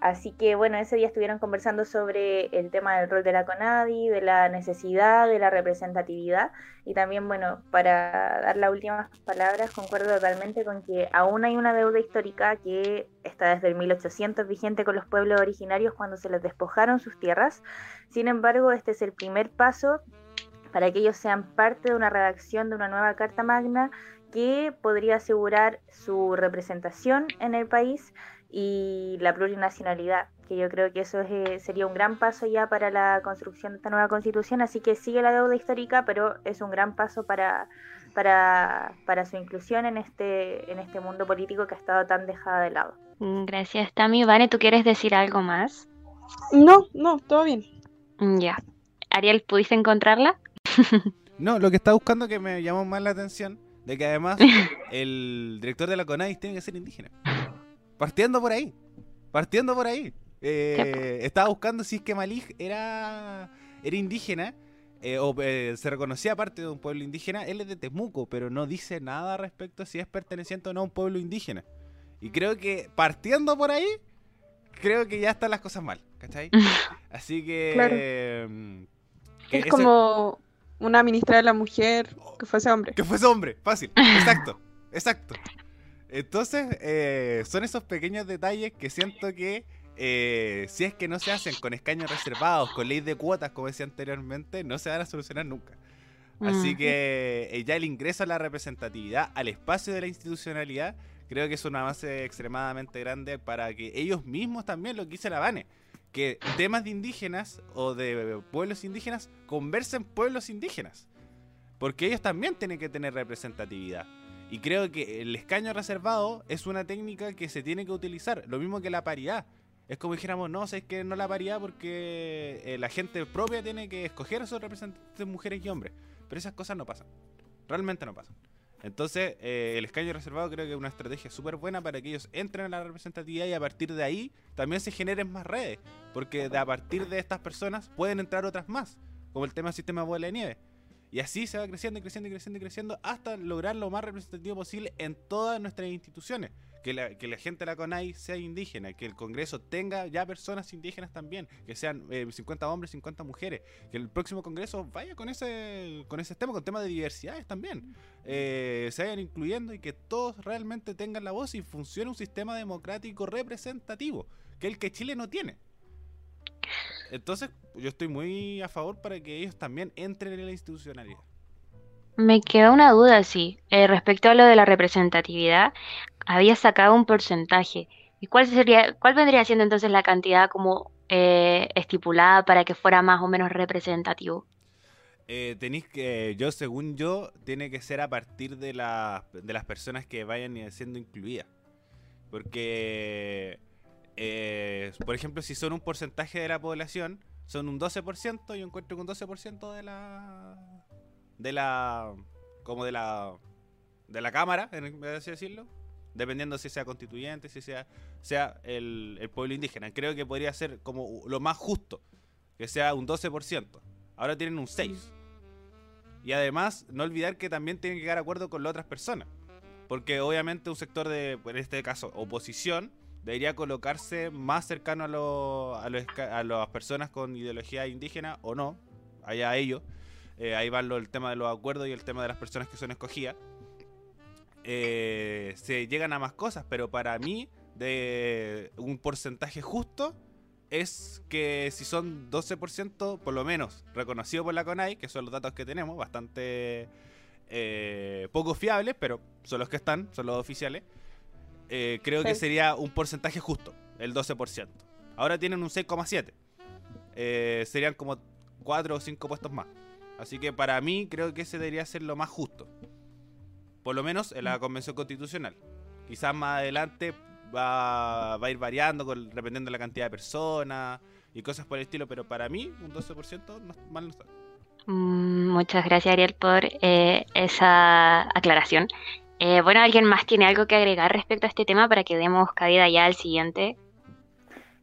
Así que bueno, ese día estuvieron conversando sobre el tema del rol de la CONADI, de la necesidad, de la representatividad y también bueno, para dar las últimas palabras, concuerdo totalmente con que aún hay una deuda histórica que está desde el 1800 vigente con los pueblos originarios cuando se les despojaron sus tierras. Sin embargo, este es el primer paso para que ellos sean parte de una redacción de una nueva Carta Magna que podría asegurar su representación en el país y la plurinacionalidad, que yo creo que eso es, eh, sería un gran paso ya para la construcción de esta nueva constitución, así que sigue la deuda histórica, pero es un gran paso para, para, para su inclusión en este, en este mundo político que ha estado tan dejada de lado. Mm, Gracias, Tami. Vane, ¿tú quieres decir algo más? No, no, todo bien. Mm, Ya. Ariel, ¿pudiste encontrarla? No, lo que está buscando que me llamó más la atención, de que además el director de la CONADIS tiene que ser indígena. Partiendo por ahí. Partiendo por ahí. Eh, estaba buscando si es que Malij era, era indígena eh, o eh, se reconocía parte de un pueblo indígena. Él es de Temuco, pero no dice nada respecto a si es perteneciente o no a un pueblo indígena. Y creo que partiendo por ahí, creo que ya están las cosas mal. ¿Cachai? Así que... Claro. mm, que Es eso- como una ministra de la mujer que fuese hombre. Que fuese hombre, fácil. Exacto, exacto. Entonces, eh, son esos pequeños detalles que siento que eh, si es que no se hacen con escaños reservados, con ley de cuotas, como decía anteriormente, no se van a solucionar nunca. Así que eh, ya el ingreso a la representatividad, al espacio de la institucionalidad, creo que es un avance extremadamente grande para que ellos mismos también, lo que dice la Vane, que temas de indígenas o de pueblos indígenas conversen pueblos indígenas. Porque ellos también tienen que tener representatividad. Y creo que el escaño reservado es una técnica que se tiene que utilizar. Lo mismo que la paridad. Es como dijéramos, no, es que no la paridad porque eh, la gente propia tiene que escoger a sus representantes mujeres y hombres. Pero esas cosas no pasan. Realmente no pasan. Entonces, eh, el escaño reservado creo que es una estrategia súper buena para que ellos entren en la representatividad y a partir de ahí también se generen más redes. Porque de a partir de estas personas pueden entrar otras más. Como el tema del sistema bola de nieve. Y así se va creciendo y creciendo y creciendo y creciendo hasta lograr lo más representativo posible en todas nuestras instituciones. Que la, que la gente de la CONAI sea indígena, que el Congreso tenga ya personas indígenas también, que sean eh, 50 hombres, 50 mujeres, que el próximo Congreso vaya con ese con ese tema, con temas de diversidades también, eh, se vayan incluyendo y que todos realmente tengan la voz y funcione un sistema democrático representativo, que el que Chile no tiene. Entonces, yo estoy muy a favor para que ellos también entren en la institucionalidad. Me quedó una duda, sí. Eh, respecto a lo de la representatividad, había sacado un porcentaje. ¿Y cuál sería, cuál vendría siendo entonces la cantidad como eh, estipulada para que fuera más o menos representativo? Eh, tenéis que, yo según yo, tiene que ser a partir de, la- de las personas que vayan siendo incluidas. Porque, eh, por ejemplo, si son un porcentaje de la población, son un 12%, yo encuentro un 12% de la... De la... Como de la... De la Cámara, en- así decirlo. Dependiendo si sea constituyente, si sea, sea el, el pueblo indígena. Creo que podría ser como lo más justo. Que sea un 12%. Ahora tienen un 6%. Y además, no olvidar que también tienen que llegar a acuerdo con las otras personas. Porque obviamente un sector de, en este caso, oposición, debería colocarse más cercano a, lo- a, los a las personas con ideología indígena o no, allá ellos. Eh, ahí va el tema de los acuerdos y el tema de las personas que son escogidas. eh, se llegan a más cosas, pero para mí, de un porcentaje justo, es que si son 12%, por lo menos reconocido por la CONAI, que son los datos que tenemos, bastante eh, poco fiables, pero son los que están, son los oficiales, eh, creo que sería un porcentaje justo, el 12%. Ahora tienen un 6,7%. Eh, serían como 4 o 5 puestos más. Así que para mí creo que ese debería ser lo más justo. Por lo menos en la convención constitucional. Quizás más adelante va, va a ir variando con, dependiendo de la cantidad de personas y cosas por el estilo, pero para mí un 12% no, mal no está. Mm, Muchas gracias, Ariel, por eh, esa aclaración. Eh, bueno, ¿alguien más tiene algo que agregar respecto a este tema para que demos cabida ya al siguiente?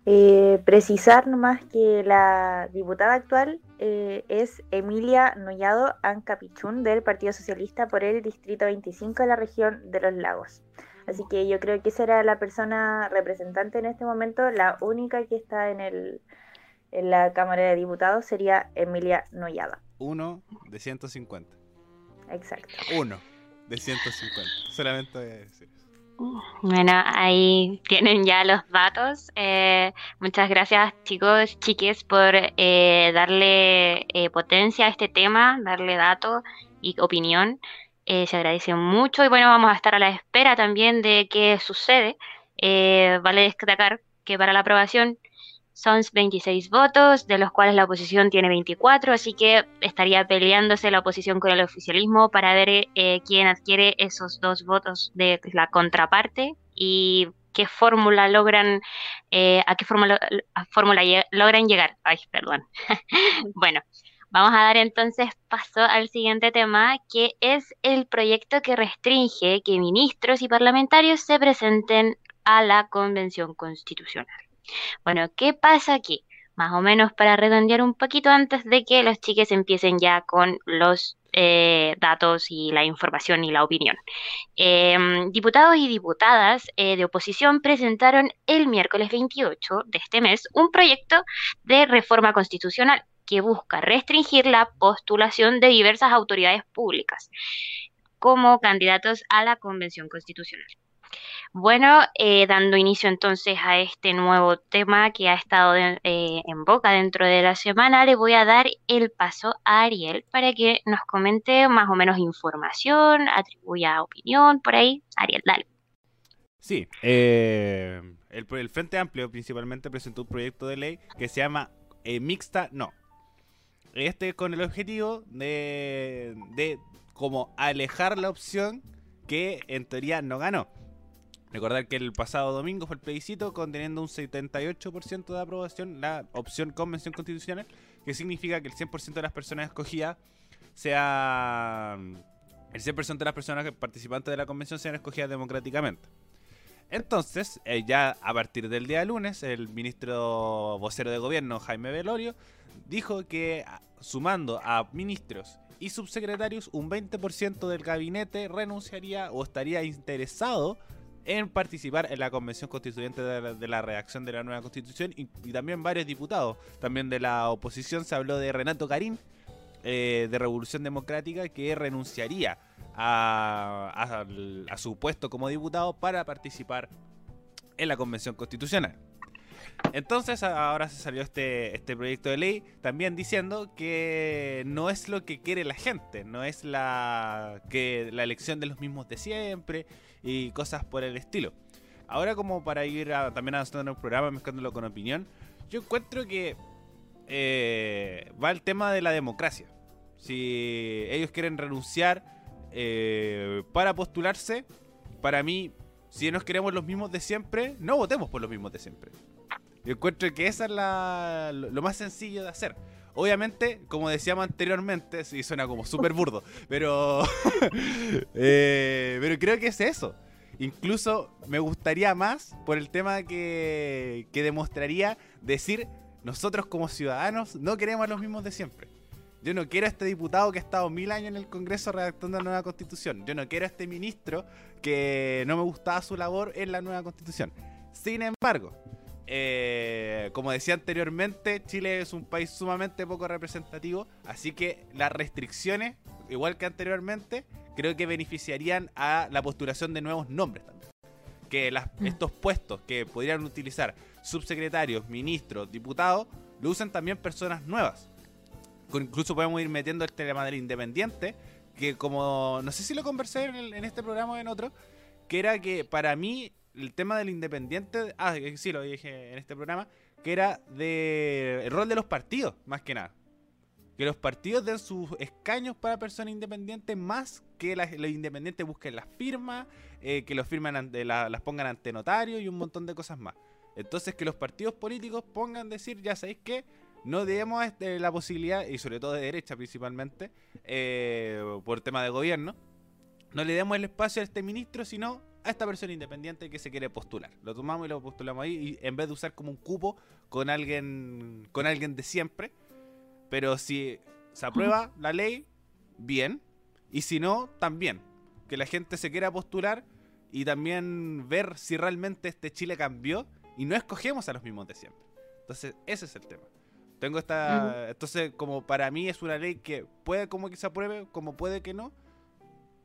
Eh, precisar nomás que la diputada actual eh, es Emilia Nollado Ancapichún del Partido Socialista por el Distrito 25 de la región de los lagos. Así que yo creo que esa era la persona representante en este momento, la única que está en, el, en la Cámara de Diputados sería Emilia Nollada. Uno de 150. Exacto. Uno de 150. Solamente voy a eso. Bueno, ahí tienen ya los datos. Eh, muchas gracias, chicos, chiques, por eh, darle eh, potencia a este tema, darle datos y opinión. Eh, se agradece mucho y bueno, vamos a estar a la espera también de qué sucede. Eh, vale destacar que para la aprobación son 26 votos, de los cuales la oposición tiene 24, así que estaría peleándose la oposición con el oficialismo para ver eh, quién adquiere esos dos votos de la contraparte y qué fórmula logran, eh, a qué fórmula, fórmula logran llegar. Ay, perdón. bueno, vamos a dar entonces paso al siguiente tema, que es el proyecto que restringe que ministros y parlamentarios se presenten a la Convención Constitucional. Bueno, ¿qué pasa aquí? Más o menos para redondear un poquito antes de que los chiques empiecen ya con los eh, datos y la información y la opinión. Em, diputados y diputadas eh, de oposición presentaron el miércoles 28 de este mes un proyecto de reforma constitucional que busca restringir la postulación de diversas autoridades públicas como candidatos a la Convención Constitucional. Bueno, eh, dando inicio entonces a este nuevo tema que ha estado eh, en boca dentro de la semana, le voy a dar el paso a Ariel para que nos comente más o menos información, atribuya opinión por ahí. Ariel, dale. Sí, eh, el, el Frente Amplio principalmente presentó un proyecto de ley que se llama eh, Mixta No. Este con el objetivo de, de como alejar la opción que en teoría no ganó. Recordar que el pasado domingo fue el plebiscito conteniendo un 78% de aprobación la opción convención constitucional, que significa que el 100% de las personas escogidas sea... El 100% de las personas participantes de la convención sean escogidas democráticamente. Entonces, eh, ya a partir del día lunes, el ministro vocero de gobierno, Jaime Velorio, dijo que sumando a ministros y subsecretarios, un 20% del gabinete renunciaría o estaría interesado en participar en la convención constituyente de la, redacción de la nueva constitución y, también varios diputados. También de la oposición se habló de Renato Garín, eh, de Revolución Democrática, que renunciaría a, a su puesto como diputado para participar en la convención constitucional. Entonces ahora se salió este, este proyecto de ley también diciendo que no es lo que quiere la gente, no es la, que, la elección de los mismos de siempre y cosas por el estilo. Ahora como para ir a- también avanzando en el programa, mezclándolo con opinión, yo encuentro que eh, va el tema de la democracia. Si ellos quieren renunciar eh, para postularse, para mí, si nos queremos los mismos de siempre, no votemos por los mismos de siempre. Yo encuentro que esa es la, lo, más sencillo de hacer. Obviamente, como decíamos anteriormente, sí suena como súper burdo, pero, eh, pero creo que es eso. Incluso me gustaría más por el tema que, que demostraría decir, nosotros como ciudadanos no queremos a los mismos de siempre. Yo no quiero a este diputado que ha estado mil años en el Congreso redactando la nueva constitución. Yo no quiero a este ministro que no me gustaba su labor en la nueva constitución. Sin embargo, eh, como decía anteriormente, Chile es un país sumamente poco representativo, así que las restricciones, igual que anteriormente, creo que beneficiarían a la postulación de nuevos nombres también. Que mm. estos puestos que podrían utilizar subsecretarios, ministros, diputados, lo usan también personas nuevas. Incluso podemos ir metiendo el tema del independiente, que como, no sé si lo conversé en, este programa o en otro, que era que para mí el tema del independiente, ah, sí, lo dije en este programa, que era de el rol de los partidos, más que nada. Que los partidos den sus escaños para personas independientes más que los independientes busquen las firmas, eh, que los firman las pongan ante notario y un montón de cosas más. Entonces que los partidos políticos pongan decir, ya sabéis que no demos este, la posibilidad, y sobre todo de derecha principalmente, eh, por tema de gobierno, no le demos el espacio a este ministro, sino a esta persona independiente que se quiere postular. Lo tomamos y lo postulamos ahí, y en vez de usar como un cupo con alguien, con alguien de siempre. Pero si se aprueba la ley, bien. Y si no, también. Que la gente se quiera postular y también ver si realmente este Chile cambió y no escogemos a los mismos de siempre. Entonces, ese es el tema. Tengo esta. Entonces, como para mí es una ley que puede como que se apruebe, como puede que no.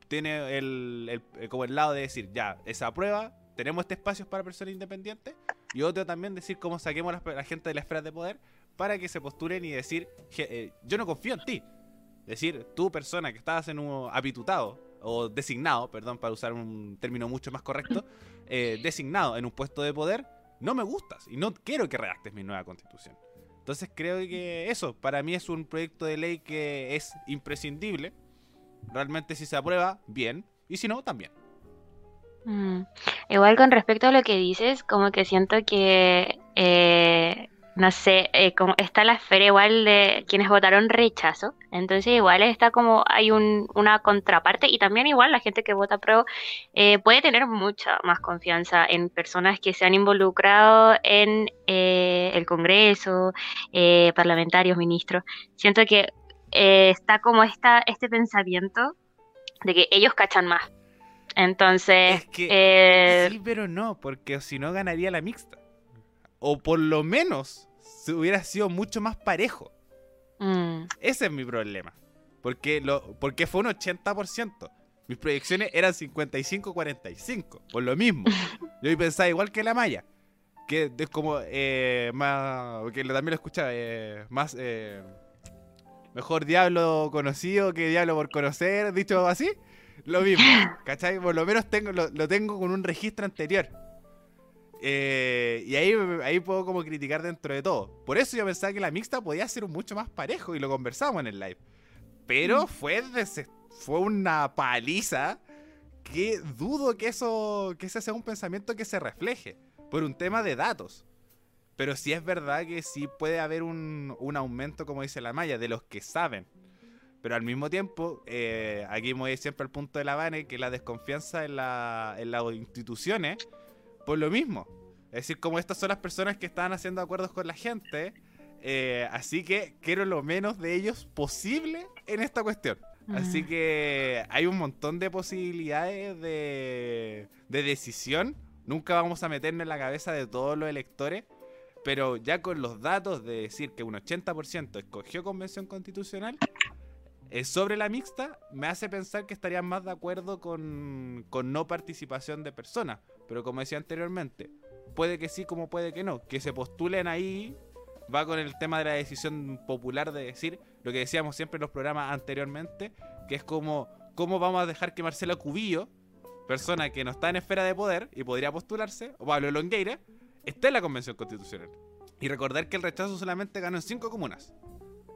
Tiene el, como el lado de decir, ya, esa prueba, tenemos este espacio para personas independientes. Y otro también decir cómo saquemos a la, gente de la esfera de poder para que se postulen y decir, eh, yo no confío en ti. Decir, tú persona que estabas en un apitutado, o designado, perdón, para usar un término mucho más correcto, eh, designado en un puesto de poder, no me gustas y no quiero que redactes mi nueva constitución. Entonces creo que eso, para mí es un proyecto de ley que es imprescindible. Realmente si se aprueba, bien. Y si no, también. Mm. Igual con respecto a lo que dices, como que siento que eh, no sé, eh, como está la esfera igual de quienes votaron rechazo, entonces igual está como hay un, una contraparte y también igual la gente que vota pro eh, puede tener mucha más confianza en personas que se han involucrado en eh, el Congreso, parlamentarios, ministros. Siento que está como esta, este pensamiento de que ellos cachan más. Entonces... sí, pero no, porque si no ganaría la mixta o por lo menos se hubiera sido mucho más parejo. Mm. Ese es mi problema. Porque, lo, porque fue un 80%. Mis proyecciones eran 55-45, por lo mismo. Yo pensaba igual que la Maya. Que es como eh, más. Que también lo escuchaba. Eh, más. Eh, mejor diablo conocido que diablo por conocer, dicho así. Lo mismo. ¿Cachai? Por lo menos tengo, lo tengo con un registro anterior. Eh, y ahí, ahí puedo como criticar dentro de todo. Por eso yo pensaba que la mixta podía ser mucho más parejo y lo conversamos en el live. Pero mm. fue, fue una paliza que dudo que eso que ese sea un pensamiento que se refleje por un tema de datos. Pero sí es verdad que sí puede haber un, un aumento, como dice la Maya, de los que saben. Pero al mismo tiempo, eh, aquí me voy siempre al punto de la Vane, que la desconfianza en, la, en las instituciones por lo mismo. Es decir, como estas son las personas que están haciendo acuerdos con la gente, eh, así que quiero lo menos de ellos posible en esta cuestión. Así mm. que hay un montón de posibilidades de, de decisión. Nunca vamos a meternos en la cabeza de todos los electores, pero ya con los datos de decir que un 80% escogió convención constitucional, eh, sobre la mixta, me hace pensar que estarían más de acuerdo con, con no participación de personas. Pero como decía anteriormente, puede que sí como puede que no. Que se postulen ahí va con el tema de la decisión popular de decir lo que decíamos siempre en los programas anteriormente, que es como cómo vamos a dejar que Marcelo Cubillo, persona que no está en esfera de poder y podría postularse, o Pablo Longueira, esté en la Convención Constitucional. Y recordar que el rechazo solamente ganó en cinco comunas.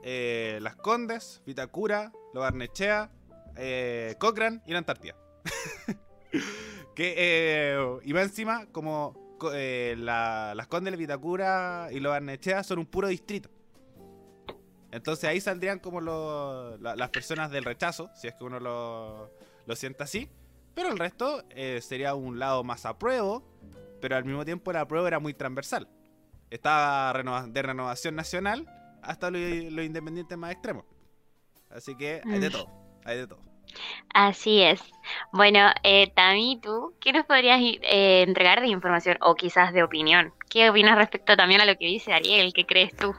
Eh, Las Condes, Vitacura, Lo Barnechea, eh, Cochrane y la Antártida. que eh, iba encima como eh, las Condes de Vitacura y los Barnechea son un puro distrito. Entonces ahí saldrían como las personas del rechazo, si es que uno lo, lo siente así. Pero el resto eh, sería un lado más a prueba, pero al mismo tiempo la prueba era muy transversal. Estaba de renovación nacional hasta los lo independientes más extremos. Así que hay de mm. todo, hay de todo. Así es. Bueno, eh, Tami, ¿tú qué nos podrías eh, entregar de información o quizás de opinión? ¿Qué opinas respecto también a lo que dice Ariel? ¿Qué crees tú?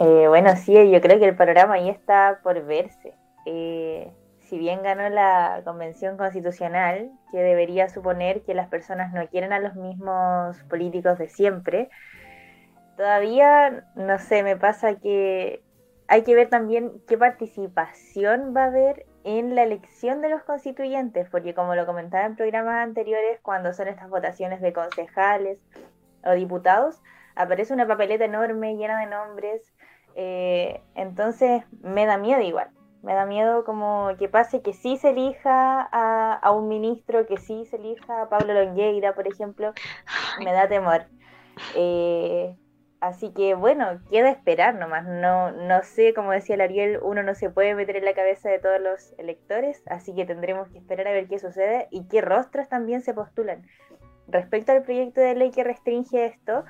Eh, bueno, sí, yo creo que el panorama ahí está por verse. Eh, si bien ganó la convención constitucional, que debería suponer que las personas no quieren a los mismos políticos de siempre, todavía, no sé, me pasa que hay que ver también qué participación va a haber en la elección de los constituyentes, porque como lo comentaba en programas anteriores, cuando son estas votaciones de concejales o diputados, aparece una papeleta enorme llena de nombres, eh, entonces me da miedo igual, me da miedo como que pase que sí se elija a, un ministro, que sí se elija a Pablo Longueira, por ejemplo, me da temor. Eh, Así que bueno, queda esperar nomás. No, no sé, como decía el uno no se puede meter en la cabeza de todos los electores, así que tendremos que esperar a ver qué sucede y qué rostros también se postulan. Respecto al proyecto de ley que restringe esto,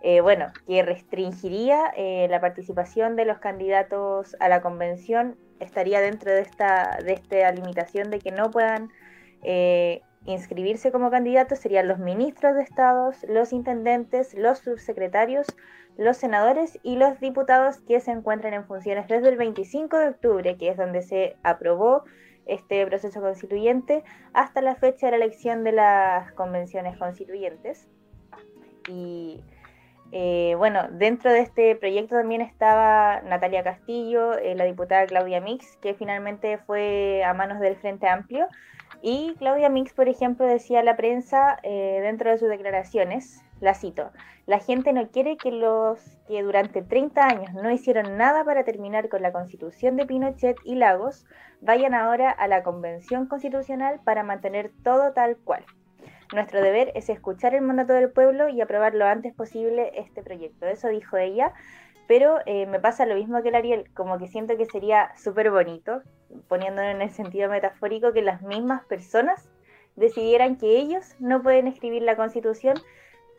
eh, bueno, que restringiría eh, la participación de los candidatos a la convención, estaría dentro de esta, de esta limitación de que no puedan eh, inscribirse como candidatos serían los ministros de estados, los intendentes, los subsecretarios, los senadores y los diputados que se encuentran en funciones desde el 25 de octubre, que es donde se aprobó este proceso constituyente, hasta la fecha de la elección de las convenciones constituyentes. Y eh, bueno, dentro de este proyecto también estaba Natalia Castillo, eh, la diputada Claudia Mix, que finalmente fue a manos del Frente Amplio. Y Claudia Mix, por ejemplo, decía a la prensa eh, dentro de sus declaraciones, la cito, la gente no quiere que los que durante 30 años no hicieron nada para terminar con la constitución de Pinochet y Lagos vayan ahora a la convención constitucional para mantener todo tal cual. Nuestro deber es escuchar el mandato del pueblo y aprobar lo antes posible este proyecto. Eso dijo ella, pero eh, me pasa lo mismo que el Ariel, como que siento que sería súper bonito, poniéndolo en el sentido metafórico, que las mismas personas decidieran que ellos no pueden escribir la constitución,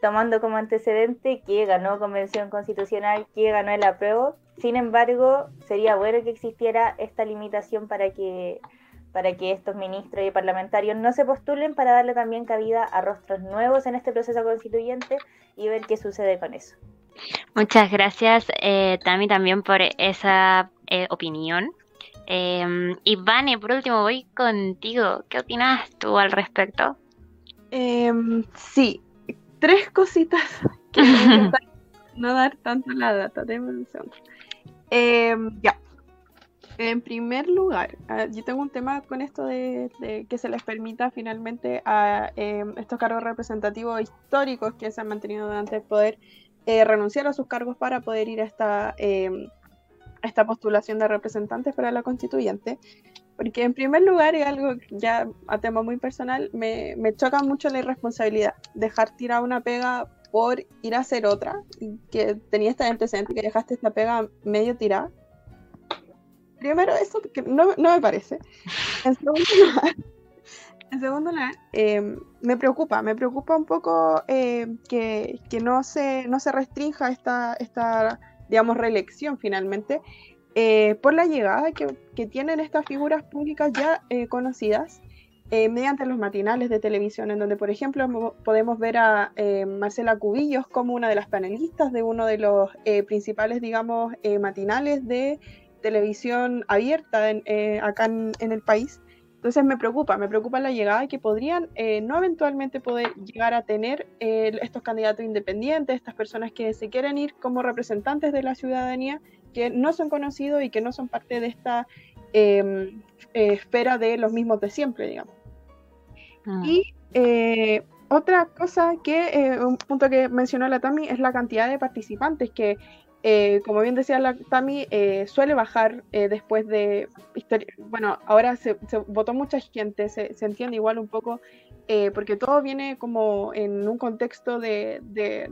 tomando como antecedente que ganó convención constitucional, que ganó el apruebo. Sin embargo, sería bueno que existiera esta limitación para que para que estos ministros y parlamentarios no se postulen para darle también cabida a rostros nuevos en este proceso constituyente y ver qué sucede con eso. Muchas gracias, eh, Tami, también por esa eh, opinión. Eh, y Vane, por último, voy contigo. ¿Qué opinas tú al respecto? Em, sí, tres cositas que no dar tanto la data. de. Em, ya. En primer lugar, ah, yo tengo un tema con esto de, que se les permita finalmente a estos cargos representativos históricos que se han mantenido durante el poder eh, renunciar a sus cargos para poder ir a esta, em, esta postulación de representantes para la constituyente. Porque en primer lugar, y algo ya a tema muy personal, me, me choca mucho la irresponsabilidad. Dejar tirar una pega por ir a hacer otra, que tenía este antecedente, que dejaste esta pega medio tirada. Primero, eso no, no me parece. En segundo lugar, en segundo lugar, em, me preocupa, me preocupa un poco em, que, no, se, no se restrinja esta, esta, digamos, reelección finalmente eh, por la llegada que, tienen estas figuras públicas ya eh, conocidas eh, mediante los matinales de televisión, en donde, por ejemplo, podemos ver a Marcela Cubillos como una de las panelistas de uno de los principales, digamos, matinales de televisión abierta acá en el país. Entonces me preocupa, me preocupa la llegada que podrían eh, no eventualmente poder llegar a tener eh, estos candidatos independientes, estas personas que se quieren ir como representantes de la ciudadanía, que no son conocidos y que no son parte de esta em, eh, esfera de los mismos de siempre, digamos. Ah. Y otra cosa que, un punto que mencionó la Tami, es la cantidad de participantes que eh, como bien decía la Tami, eh, suele bajar eh, después de... Bueno, ahora se, votó mucha gente, se, entiende igual un poco, porque todo viene como en un contexto de,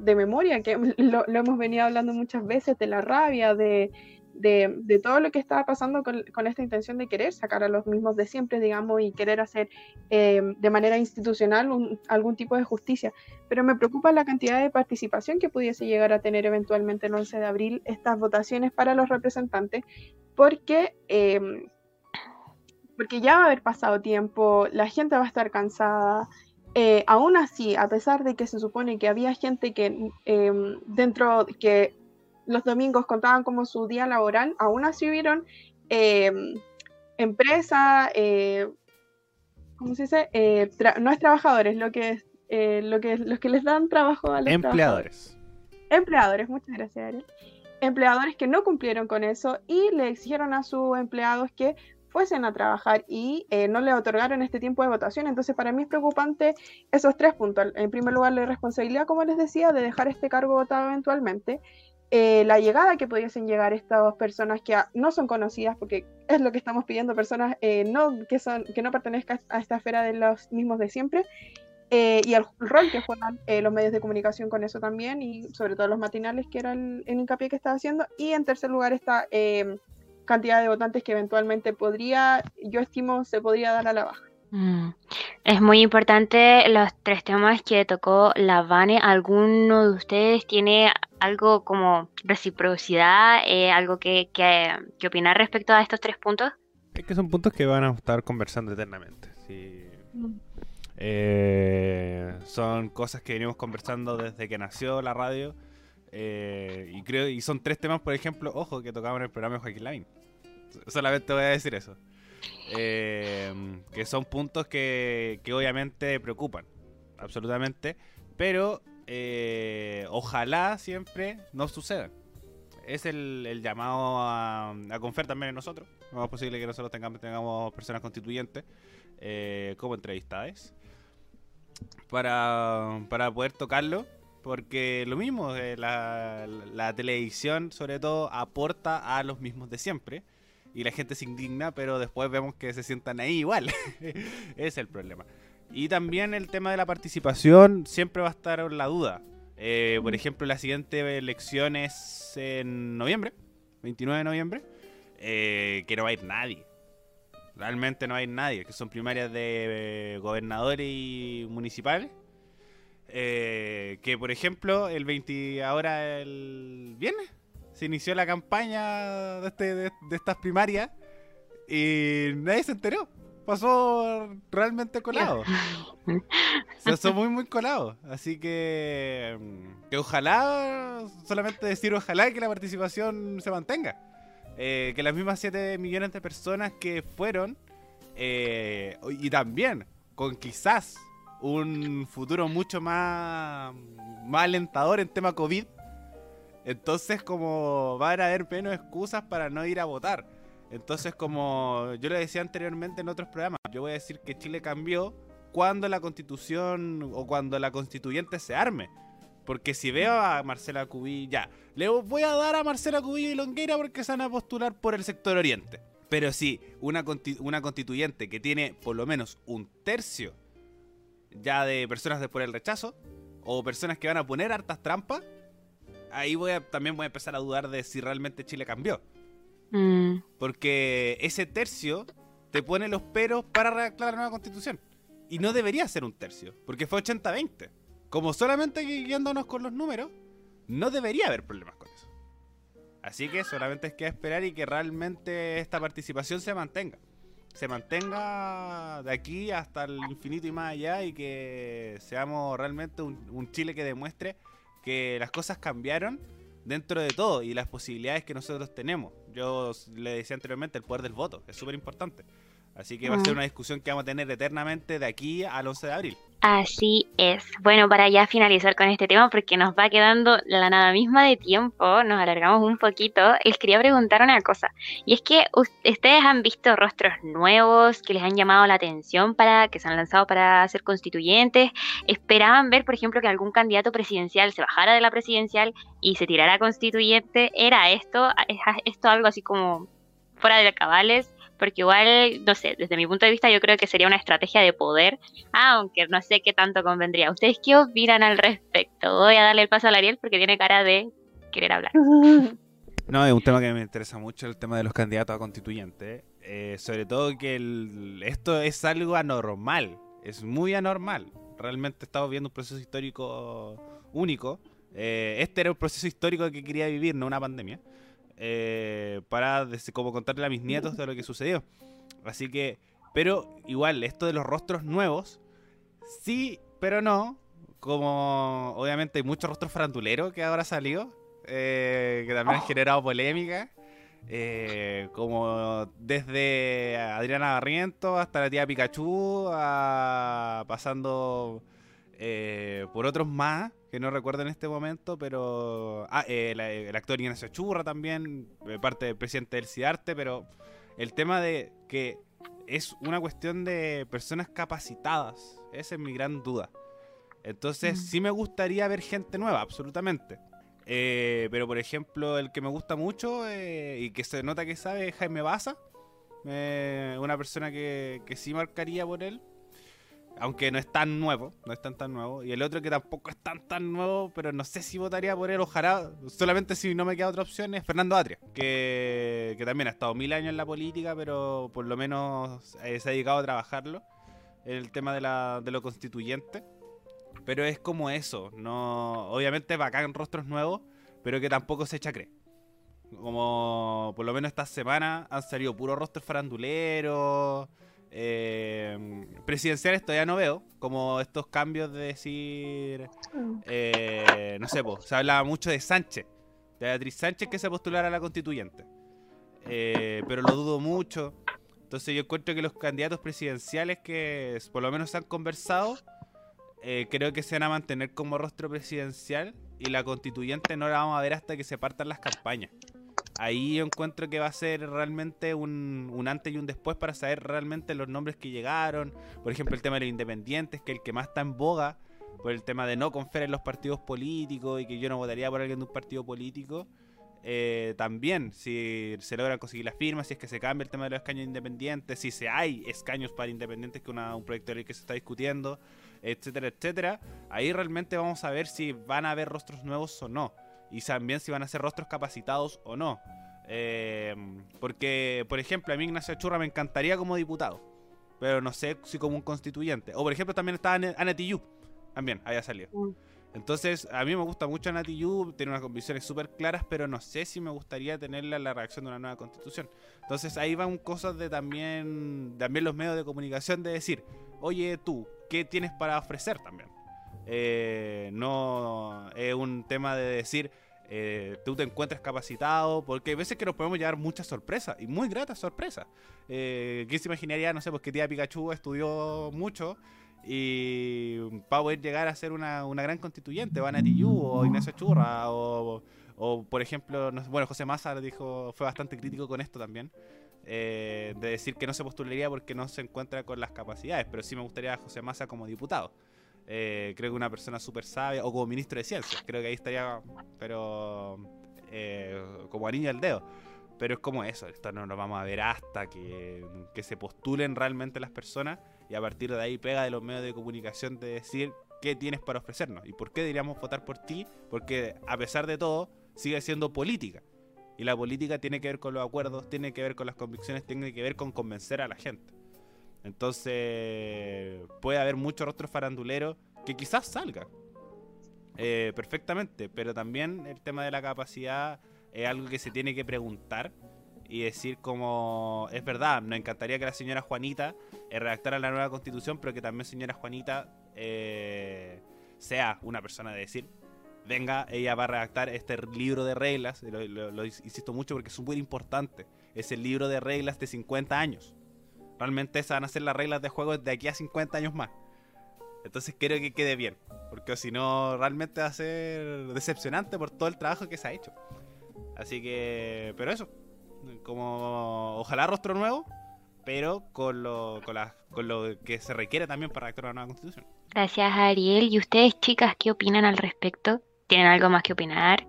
memoria, que lo, hemos venido hablando muchas veces, de la rabia, de, de, todo lo que estaba pasando con, esta intención de querer sacar a los mismos de siempre, digamos, y querer hacer eh, de manera institucional algún tipo de justicia. Pero me preocupa la cantidad de participación que pudiese llegar a tener eventualmente el 11 de abril estas votaciones para los representantes, porque, em, porque ya va a haber pasado tiempo, la gente va a estar cansada. Eh, aún así, a pesar de que se supone que había gente que em, dentro que los domingos contaban como su día laboral, aún así hubieron em, empresa, eh, ¿cómo se dice? Eh, no es trabajadores, lo que es, eh, lo que los que les dan trabajo a los empleadores. Empleadores, muchas gracias, Ariel. Empleadores que no cumplieron con eso y le exigieron a sus empleados que fuesen a trabajar y no le otorgaron este tiempo de votación. Entonces, para mí es preocupante esos tres puntos. En primer lugar, la responsabilidad, como les decía, de dejar este cargo votado eventualmente. Eh, la llegada que pudiesen llegar estas personas que no son conocidas, porque es lo que estamos pidiendo, personas eh, no, que, son, que no pertenezcan a esta esfera de los mismos de siempre, eh, y el rol que juegan los medios de comunicación con eso también, y sobre todo los matinales, que era el, hincapié que estaba haciendo, y en tercer lugar esta cantidad de votantes que eventualmente podría, yo estimo, se podría dar a la baja. Mm. Es muy importante los tres temas que tocó la Vane. ¿Alguno de ustedes tiene algo como reciprocidad, eh, algo que, que, opinar respecto a estos tres puntos? Es que son puntos que van a estar conversando eternamente. Mm. Eh, son cosas que venimos conversando desde que nació la radio. Eh, y creo y son tres temas, por ejemplo, ojo, que tocaban en el programa de Joaquín Line. Solamente voy a decir eso. Eh, que son puntos que, obviamente preocupan, absolutamente, pero eh, ojalá siempre no sucedan. Es el, llamado a, confiar también en nosotros. No es posible que nosotros tengamos, tengamos personas constituyentes eh, como entrevistadas para, para poder tocarlo. Porque lo mismo, la, la televisión sobre todo aporta a los mismos de siempre y la gente se indigna, pero después vemos que se sientan ahí igual. es el problema. Y también el tema de la participación siempre va a estar en la duda. Eh, por ejemplo, la siguiente elección es en noviembre, 29 de noviembre, eh, que no va a ir nadie. Realmente no va a ir nadie, que son primarias de gobernadores y municipales. Eh, que por ejemplo, el 20, ahora el viernes, se inició la campaña de, este, de, estas primarias y nadie se enteró. Pasó realmente colado. Se pasó muy, muy colado. Así que, que ojalá, solamente decir ojalá que la participación se mantenga. Eh, que las mismas 7 millones de personas que fueron, eh, y también con quizás un futuro mucho más, más alentador en tema COVID, entonces, como van a haber menos excusas para no ir a votar. Entonces, como yo le decía anteriormente en otros programas, yo voy a decir que Chile cambió cuando la constitución o cuando la constituyente se arme. Porque si veo a Marcela Cubí, ya, le voy a dar a Marcela Cubí y Longueira porque se van a postular por el sector oriente. Pero si una, una constituyente que tiene por lo menos un tercio ya de personas de por el rechazo, o personas que van a poner hartas trampas, ahí voy a, también voy a empezar a dudar de si realmente Chile cambió. Mm. Porque ese tercio te pone los peros para redactar la nueva constitución. Y no debería ser un tercio, porque fue 80-20. Como solamente guiándonos con los números, no debería haber problemas con eso. Así que solamente es que esperar y que realmente esta participación se mantenga. Se mantenga de aquí hasta el infinito y más allá y que seamos realmente un Chile que demuestre que las cosas cambiaron dentro de todo y las posibilidades que nosotros tenemos. Yo le decía anteriormente, el poder del voto es súper importante. Así que va a ser una discusión que vamos a tener eternamente de aquí al 11 de abril. Así es. Bueno, para ya finalizar con este tema, porque nos va quedando la nada misma de tiempo, nos alargamos un poquito, les quería preguntar una cosa. Y es que ustedes han visto rostros nuevos que les han llamado la atención para que se han lanzado para ser constituyentes. ¿Esperaban ver, por ejemplo, que algún candidato presidencial se bajara de la presidencial y se tirara constituyente? ¿Era esto? ¿Es esto algo así como fuera de cabales? Porque igual, no sé, desde mi punto de vista yo creo que sería una estrategia de poder, aunque no sé qué tanto convendría. ¿Ustedes qué opinan al respecto? Voy a darle el paso a Ariel porque tiene cara de querer hablar. No, es un tema que me interesa mucho, el tema de los candidatos a constituyentes. Eh, sobre todo que esto es algo anormal, es muy anormal. Realmente estamos viendo un proceso histórico único. Eh, este era un proceso histórico que quería vivir, no una pandemia eh, para como contarle a mis nietos de lo que sucedió. Así que, pero igual, esto de los rostros nuevos, sí, pero no. Como obviamente hay muchos rostros faranduleros que ahora salió, eh, que también han oh. generado polémica. Eh, como desde Adriana Barriento hasta la tía Pikachu, pasando eh, por otros más que no recuerdo en este momento, pero. Ah, eh, el actor Ignacio Churra también, parte del presidente del CIDARTE, pero el tema de que es una cuestión de personas capacitadas, esa es mi gran duda. Entonces, mm. sí me gustaría ver gente nueva, absolutamente. Eh, pero, por ejemplo, el que me gusta mucho eh, y que se nota que sabe es Jaime Baza. Eh, una persona que, que, sí marcaría por él. Aunque no es tan nuevo, no es tan tan nuevo. Y el otro que tampoco es tan tan nuevo, pero no sé si votaría por él. Ojalá, solamente si no me queda otra opción, es Fernando Atria. Que, que también ha estado mil años en la política, pero por lo menos se ha dedicado a trabajarlo. El tema de, la, de lo constituyente. Pero es como eso, no obviamente bacán rostros nuevos, pero que tampoco se echa cree. Como por lo menos esta semana han salido puros rostros faranduleros. Eh, presidenciales todavía no veo, como estos cambios de decir, eh, no sé, se hablaba mucho de Sánchez, de Beatriz Sánchez que se postulara a la constituyente, eh, pero lo dudo mucho. Entonces yo encuentro que los candidatos presidenciales que por lo menos han conversado eh, creo que se van a mantener como rostro presidencial y la constituyente no la vamos a ver hasta que se partan las campañas. Ahí encuentro que va a ser realmente un, antes y un después para saber realmente los nombres que llegaron. Por ejemplo, el tema de los independientes, que es el que más está en boga, por el tema de no confiar en los partidos políticos y que yo no votaría por alguien de un partido político. Eh, también, si se logran conseguir las firmas, si es que se cambia el tema de los escaños independientes, si se hay escaños para independientes, que es un proyecto de ley que se está discutiendo etcétera, etcétera, ahí realmente vamos a ver si van a haber rostros nuevos o no. Y también si van a ser rostros capacitados o no. Eh, porque, por ejemplo, a mí Ignacio Churra me encantaría como diputado. Pero no sé si como un constituyente. O por ejemplo también está Aneti Yu. También, haya salido. Mm. Entonces, a mí me gusta mucho Nati Yu, tiene unas convicciones súper claras, pero no sé si me gustaría tenerla la reacción de una nueva constitución. Entonces, ahí van cosas de también, también los medios de comunicación de decir, oye tú, ¿qué tienes para ofrecer también? Eh, no es un tema de decir, eh, tú te encuentras capacitado, porque hay veces que nos podemos llevar muchas sorpresas, y muy gratas sorpresas. Eh, ¿Quién se imaginaría, no sé, pues que tía Pikachu estudió mucho y para poder llegar a ser una, gran constituyente, Van o Ignacio Churra, o, por ejemplo, bueno, José Massa dijo, fue bastante crítico con esto también, eh, de decir que no se postularía porque no se encuentra con las capacidades, pero sí me gustaría a José Massa como diputado. Eh, creo que una persona súper sabia, o como ministro de Ciencias, creo que ahí estaría, pero eh, como anillo al dedo. Pero es como eso, esto no lo vamos a ver hasta que, que se postulen realmente las personas y a partir de ahí pega de los medios de comunicación de decir qué tienes para ofrecernos y por qué deberíamos votar por ti, porque a pesar de todo sigue siendo política. Y la política tiene que ver con los acuerdos, tiene que ver con las convicciones, tiene que ver con convencer a la gente. Entonces puede haber muchos rostros faranduleros que quizás salgan eh, perfectamente, pero también el tema de la capacidad es algo que se tiene que preguntar y decir como, es verdad, nos encantaría que la señora Juanita eh, redactara la nueva constitución, pero que también señora Juanita eh, sea una persona de decir, venga, ella va a redactar este libro de reglas, lo, insisto mucho porque es muy importante, es el libro de reglas de 50 años. Realmente esas van a ser las reglas de juego de aquí a 50 años más. Entonces quiero que quede bien, porque si no realmente va a ser decepcionante por todo el trabajo que se ha hecho. Así que, pero eso, como ojalá rostro nuevo, pero con lo, con, con lo que se requiere también para actuar una nueva constitución. Gracias, Ariel. ¿Y ustedes, chicas, qué opinan al respecto? ¿Tienen algo más que opinar?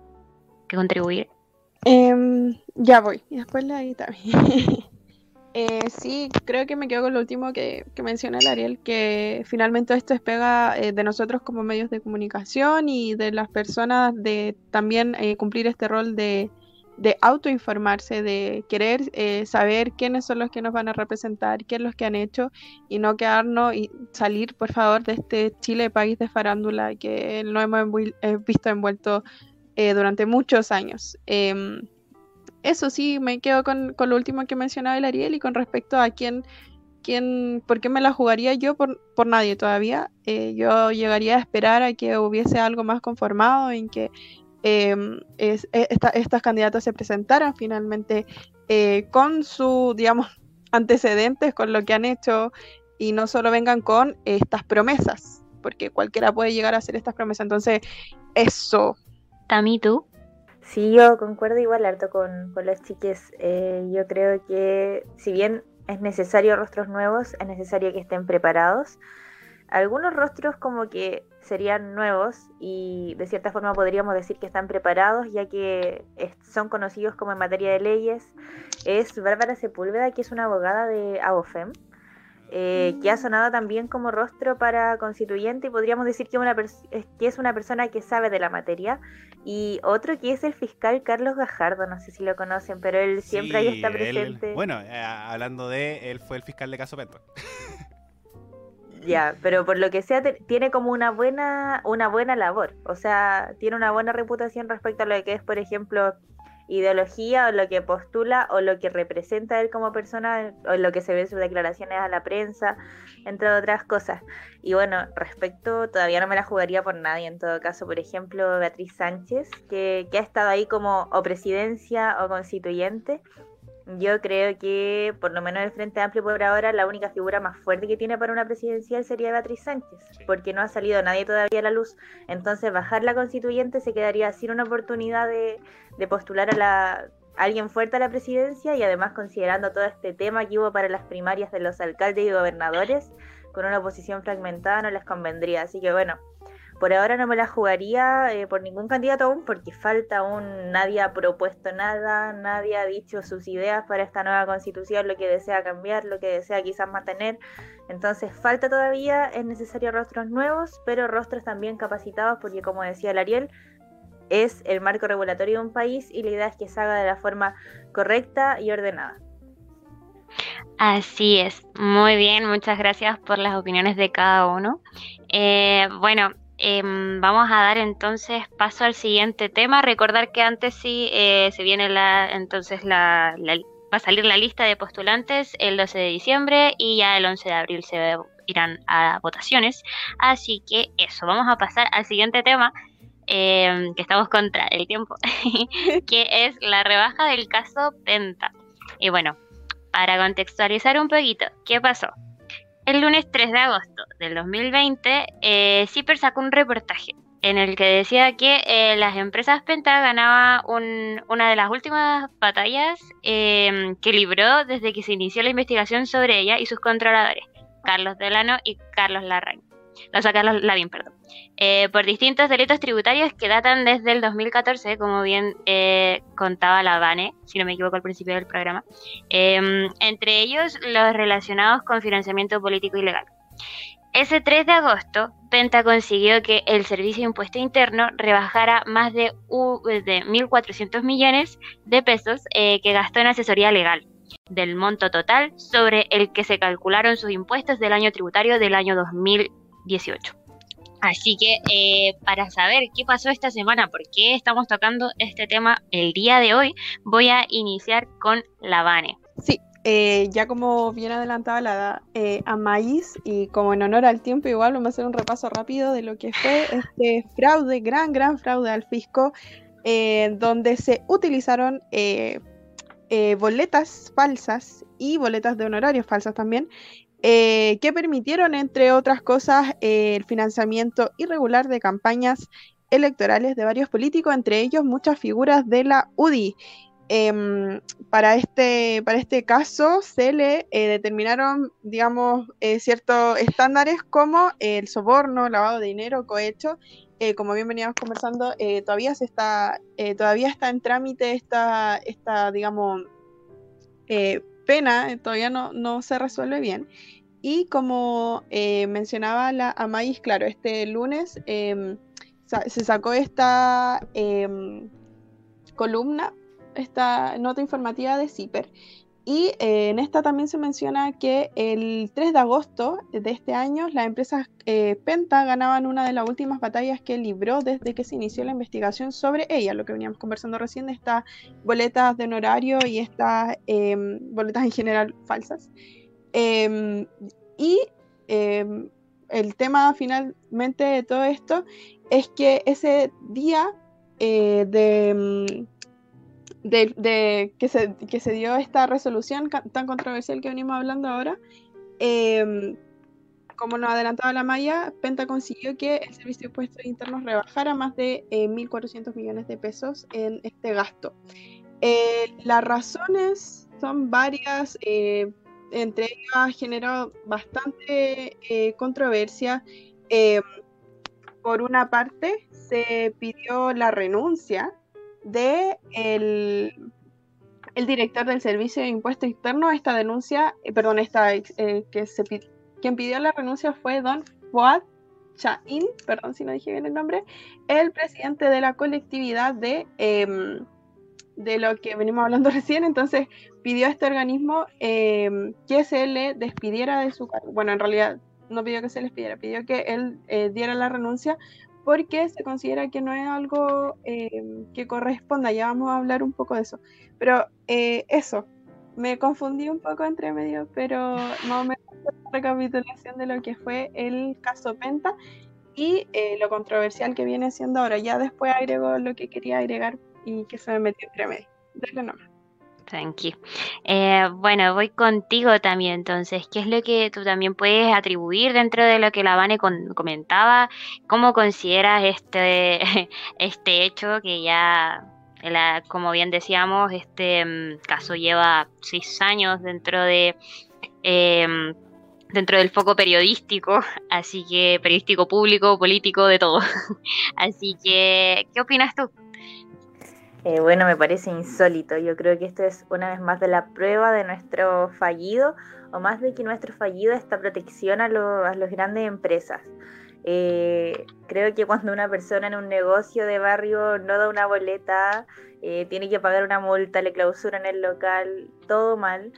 ¿Que contribuir? Em, ya voy. Y después la también. eh, sí, creo que me quedo con lo último que, menciona el Ariel, que finalmente esto es pega eh, de nosotros como medios de comunicación y de las personas de también eh, cumplir este rol de autoinformarse, de querer eh, saber quiénes son los que nos van a representar, qué es lo que han hecho y no quedarnos y salir, por favor, de este Chile país de farándula que no hemos visto envuelto durante muchos años. Eso sí, me quedo con, lo último que mencionaba el Ariel y con respecto a quién, quién por qué me la jugaría yo por, por nadie todavía. yo llegaría a esperar a que hubiese algo más conformado en que em, e, estas candidatas se presentaran finalmente eh, con su, digamos, antecedentes, con lo que han hecho y no solo vengan con estas promesas, porque cualquiera puede llegar a hacer estas promesas. Entonces, eso. Tami, ¿tú? Sí, yo concuerdo igual harto con, con los chiques. Eh, yo creo que si bien es necesario rostros nuevos, es necesario que estén preparados. Algunos rostros como que serían nuevos y de cierta forma podríamos decir que están preparados ya que son conocidos como en materia de leyes. Es Bárbara Sepúlveda, que es una abogada de ABOFEM, eh, que ha sonado también como rostro para constituyente y podríamos decir que, una que es una persona que sabe de la materia. Y otro que es el fiscal Carlos Gajardo, no sé si lo conocen, pero él siempre ahí está presente. bueno, eh, hablando de él, fue el fiscal de Caso Pento. Ya, pero por lo que sea tiene como una buena una buena labor, o sea, tiene una buena reputación respecto a lo que es, por ejemplo, ideología o lo que postula o lo que representa él como persona o lo que se ve en sus declaraciones a la prensa, entre otras cosas. Y bueno, respecto, todavía no me la jugaría por nadie en todo caso, por ejemplo, Beatriz Sánchez, que, ha estado ahí como o presidencia o constituyente yo creo que, por lo menos el Frente Amplio por ahora, la única figura más fuerte que tiene para una presidencial sería Beatriz Sánchez, porque no ha salido nadie todavía a la luz. Entonces, bajar la constituyente se quedaría sin una oportunidad de, postular a, la, alguien fuerte a la presidencia y además considerando todo este tema que hubo para las primarias de los alcaldes y gobernadores, con una oposición fragmentada no les convendría. Así que bueno, por ahora no me la jugaría eh, por ningún candidato aún porque falta aún, nadie ha propuesto nada, nadie ha dicho sus ideas para esta nueva constitución, lo que desea cambiar, lo que desea quizás mantener. Entonces falta todavía, es necesario rostros nuevos, pero rostros también capacitados porque como decía el Ariel, es el marco regulatorio de un país y la idea es que se haga de la forma correcta y ordenada. Así es, muy bien, muchas gracias por las opiniones de cada uno. Eh, bueno, Em, vamos a dar entonces paso al siguiente tema. Recordar que antes sí eh, se viene la, entonces la, va a salir la lista de postulantes el 12 de diciembre y ya el 11 de abril se irán a votaciones. Así que eso, vamos a pasar al siguiente tema. Em, que estamos contra el tiempo, que es la rebaja del caso Penta. Y bueno, para contextualizar un poquito, ¿qué pasó? El lunes 3 de agosto del 2020, eh, CIPER sacó un reportaje en el que decía que eh, las empresas Penta ganaban una de las últimas batallas em, que libró desde que se inició la investigación sobre ella y sus controladores, Carlos Delano y Carlos Larraín. La saca la bien, perdón, eh, por distintos delitos tributarios que datan desde el 2014, como bien eh, contaba la BANE, si no me equivoco al principio del programa, em, entre ellos los relacionados con financiamiento político ilegal. Ese 3 de agosto, Penta consiguió que el Servicio de Impuesto Interno rebajara más de, de 1.400 millones de pesos eh, que gastó en asesoría legal del monto total sobre el que se calcularon sus impuestos del año tributario del año 2000 18. Así que eh, para saber qué pasó esta semana, por qué estamos tocando este tema el día de hoy, voy a iniciar con la Vane. Sí, eh, ya como bien adelantaba la eh, a Maíz y como en honor al tiempo igual vamos a hacer un repaso rápido de lo que fue este fraude, gran, gran fraude al fisco, donde se utilizaron boletas falsas y boletas de honorarios falsas también eh, que permitieron, entre otras cosas, el financiamiento irregular de campañas electorales de varios políticos, entre ellos muchas figuras de la UDI. Em, para, este, para este caso se le eh, determinaron, digamos, eh, ciertos estándares como el soborno, lavado de dinero, cohecho. como bien veníamos conversando, todavía se está, todavía está en trámite esta, esta digamos, pena, todavía no, no se resuelve bien. Y como eh, mencionaba la Amais, claro, este lunes em, se sacó esta em, columna, esta nota informativa de CIPER. Y eh, en esta también se menciona que el 3 de agosto de este año las empresas eh, Penta ganaban una de las últimas batallas que libró desde que se inició la investigación sobre ella, lo que veníamos conversando recién de estas boletas de honorario y estas em, boletas en general falsas. Em, y em, el tema finalmente de todo esto es que ese día eh, de, de, que, se, que, se, dio esta resolución tan controversial que venimos hablando ahora, em, como nos adelantaba la Maya, Penta consiguió que el Servicio de Impuestos Internos rebajara más de 1.400 eh, millones de pesos en este gasto. Eh, las razones son varias, eh, entre ellas generó bastante controversia. por una parte, se pidió la renuncia de el, el director del Servicio de Impuestos Internos. Esta denuncia, perdón, esta que se quien pidió la renuncia fue don Fuad Chain, perdón si no dije bien el nombre, el presidente de la colectividad de, em, de lo que venimos hablando recién. Entonces pidió a este organismo em, que se le despidiera de su cargo. Bueno, en realidad no pidió que se le despidiera, pidió que él eh, diera la renuncia porque se considera que no es algo em, que corresponda. Ya vamos a hablar un poco de eso. Pero eh, eso, me confundí un poco entre medio, pero no me recapitulación de lo que fue el caso Penta y eh, lo controversial que viene siendo ahora. Ya después agrego lo que quería agregar y que se me metió entre medio. Dale nomás. Thank eh, bueno, voy contigo también entonces. ¿Qué es lo que tú también puedes atribuir dentro de lo que la Vane comentaba? ¿Cómo consideras este, este hecho que ya, como bien decíamos, este mm, caso lleva seis años dentro de em, dentro del foco periodístico, así que periodístico público, político, de todo. así que, ¿qué opinas tú? Eh, bueno, me parece insólito. Yo creo que esto es una vez más de la prueba de nuestro fallido, o más de que nuestro fallido esta protección a, a las grandes empresas. Eh, creo que cuando una persona en un negocio de barrio no da una boleta, eh, tiene que pagar una multa, le clausuran el local, todo mal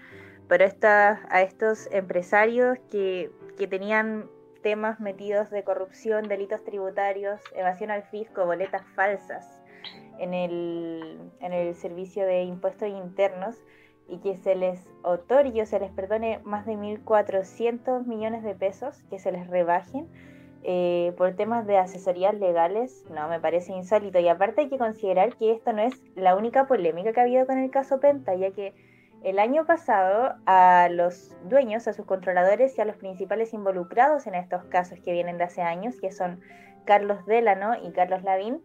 pero a estos empresarios que, tenían temas metidos de corrupción, delitos tributarios, evasión al fisco, boletas falsas en el, en el servicio de impuestos internos y que se les otorgue o se les perdone más de 1.400 millones de pesos, que se les rebajen eh, por temas de asesorías legales, no, me parece insólito. Y aparte hay que considerar que esto no es la única polémica que ha habido con el caso Penta, ya que el año pasado, a los dueños, a sus controladores y a los principales involucrados en estos casos que vienen de hace años, que son Carlos Delano y Carlos Lavín,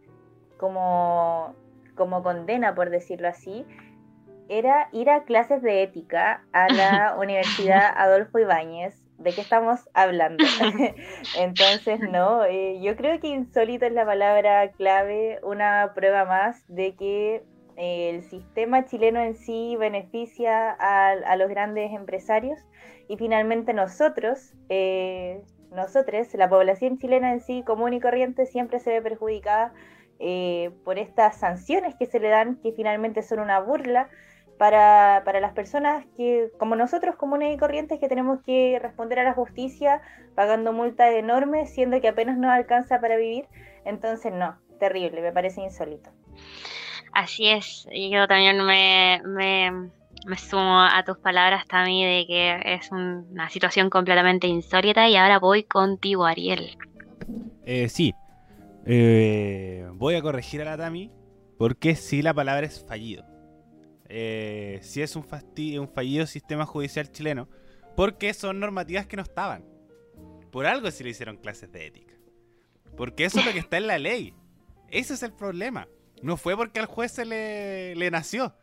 como, como condena, por decirlo así, era ir a clases de ética a la Universidad Adolfo Ibáñez. ¿De qué estamos hablando? Entonces, no, eh, yo creo que insólito es la palabra clave, una prueba más de que el sistema chileno en sí beneficia a, los grandes empresarios y finalmente nosotros, eh, nosotros, la población chilena en sí, común y corriente, siempre se ve perjudicada eh, por estas sanciones que se le dan, que finalmente son una burla para, para, las personas que, como nosotros, comunes y corrientes, que tenemos que responder a la justicia pagando multas enormes, siendo que apenas nos alcanza para vivir. Entonces, no, terrible, me parece insólito. Así es, y yo también me, me, sumo a tus palabras, Tami, de que es una situación completamente insólita y ahora voy contigo, Ariel. Eh, sí, eh, voy a corregir a la Tami porque sí la palabra es fallido. Eh, sí es un, fallido sistema judicial chileno porque son normativas que no estaban. Por algo se le hicieron clases de ética. Porque eso es lo que está en la ley. Ese es el problema. No fue porque al juez se le, nació.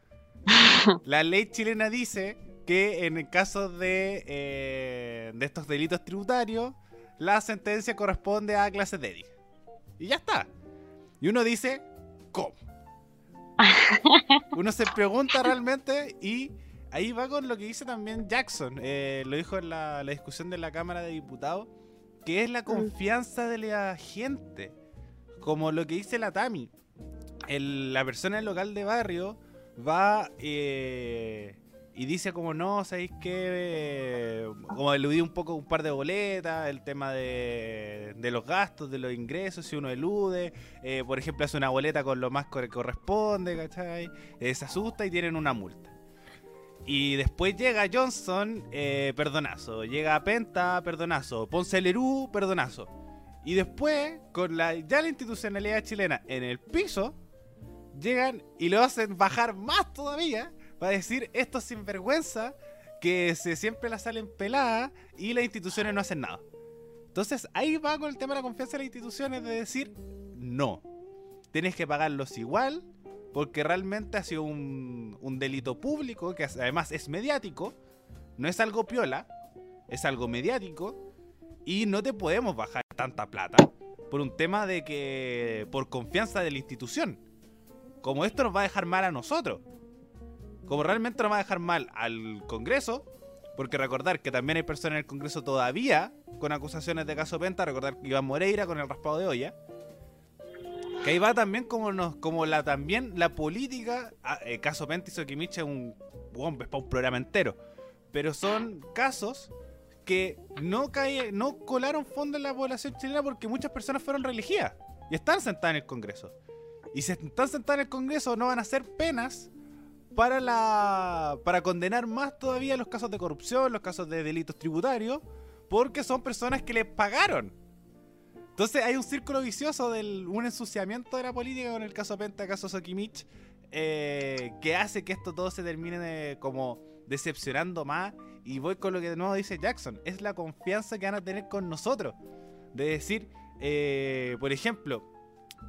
La ley chilena dice que en el caso eh, de estos delitos tributarios, la sentencia corresponde a clases de ética. Y ya está. Y uno dice, ¿cómo? Uno se pregunta realmente y ahí va con lo que dice también Jackson. Eh, lo dijo en la, la, discusión de la Cámara de Diputados, que es la mm. confianza de la gente. Como lo que dice la Tami la persona local de barrio va eh, y dice como no, ¿sabéis qué? como eludir un poco un par de boletas, el tema de, los gastos, de los ingresos, si uno elude, eh, por ejemplo hace una boleta con lo más que corresponde, ¿cachai? Eh, se asusta y tienen una multa. Y después llega Johnson, perdonazo. Llega Penta, perdonazo. Ponce Lerú, perdonazo. Y después, con la, ya la institucionalidad chilena en el piso, llegan y lo hacen bajar más todavía para decir esto sinvergüenza que se siempre la salen peladas y las instituciones no hacen nada. Entonces ahí va con el tema de la confianza en las instituciones de decir no. Tienes que pagarlos igual porque realmente ha sido un, un delito público que además es mediático. No es algo piola, es algo mediático y no te podemos bajar tanta plata por un tema de que por confianza de la institución. Como esto nos va a dejar mal a nosotros. Como realmente nos va a dejar mal al Congreso, porque recordar que también hay personas en el Congreso todavía con acusaciones de caso Penta, recordar que Iván Moreira con el raspado de olla. Que ahí va también como nos, como la también la política, ah, eh, caso Penta y Sokimichi es un, un, un programa entero. Pero son casos que no, cae, no colaron fondos en la población chilena porque muchas personas fueron reelegidas y están sentadas en el Congreso. Y si están sentadas en el Congreso no van a hacer penas para la para condenar más todavía los casos de corrupción, los casos de delitos tributarios, porque son personas que les pagaron. Entonces hay un círculo vicioso del un ensuciamiento de la política con el caso Penta, caso Sokimich, eh, que hace que esto todo se termine como decepcionando más. Y voy con lo que de nuevo dice Jackson, es la confianza que van a tener con nosotros. De decir, eh, por ejemplo,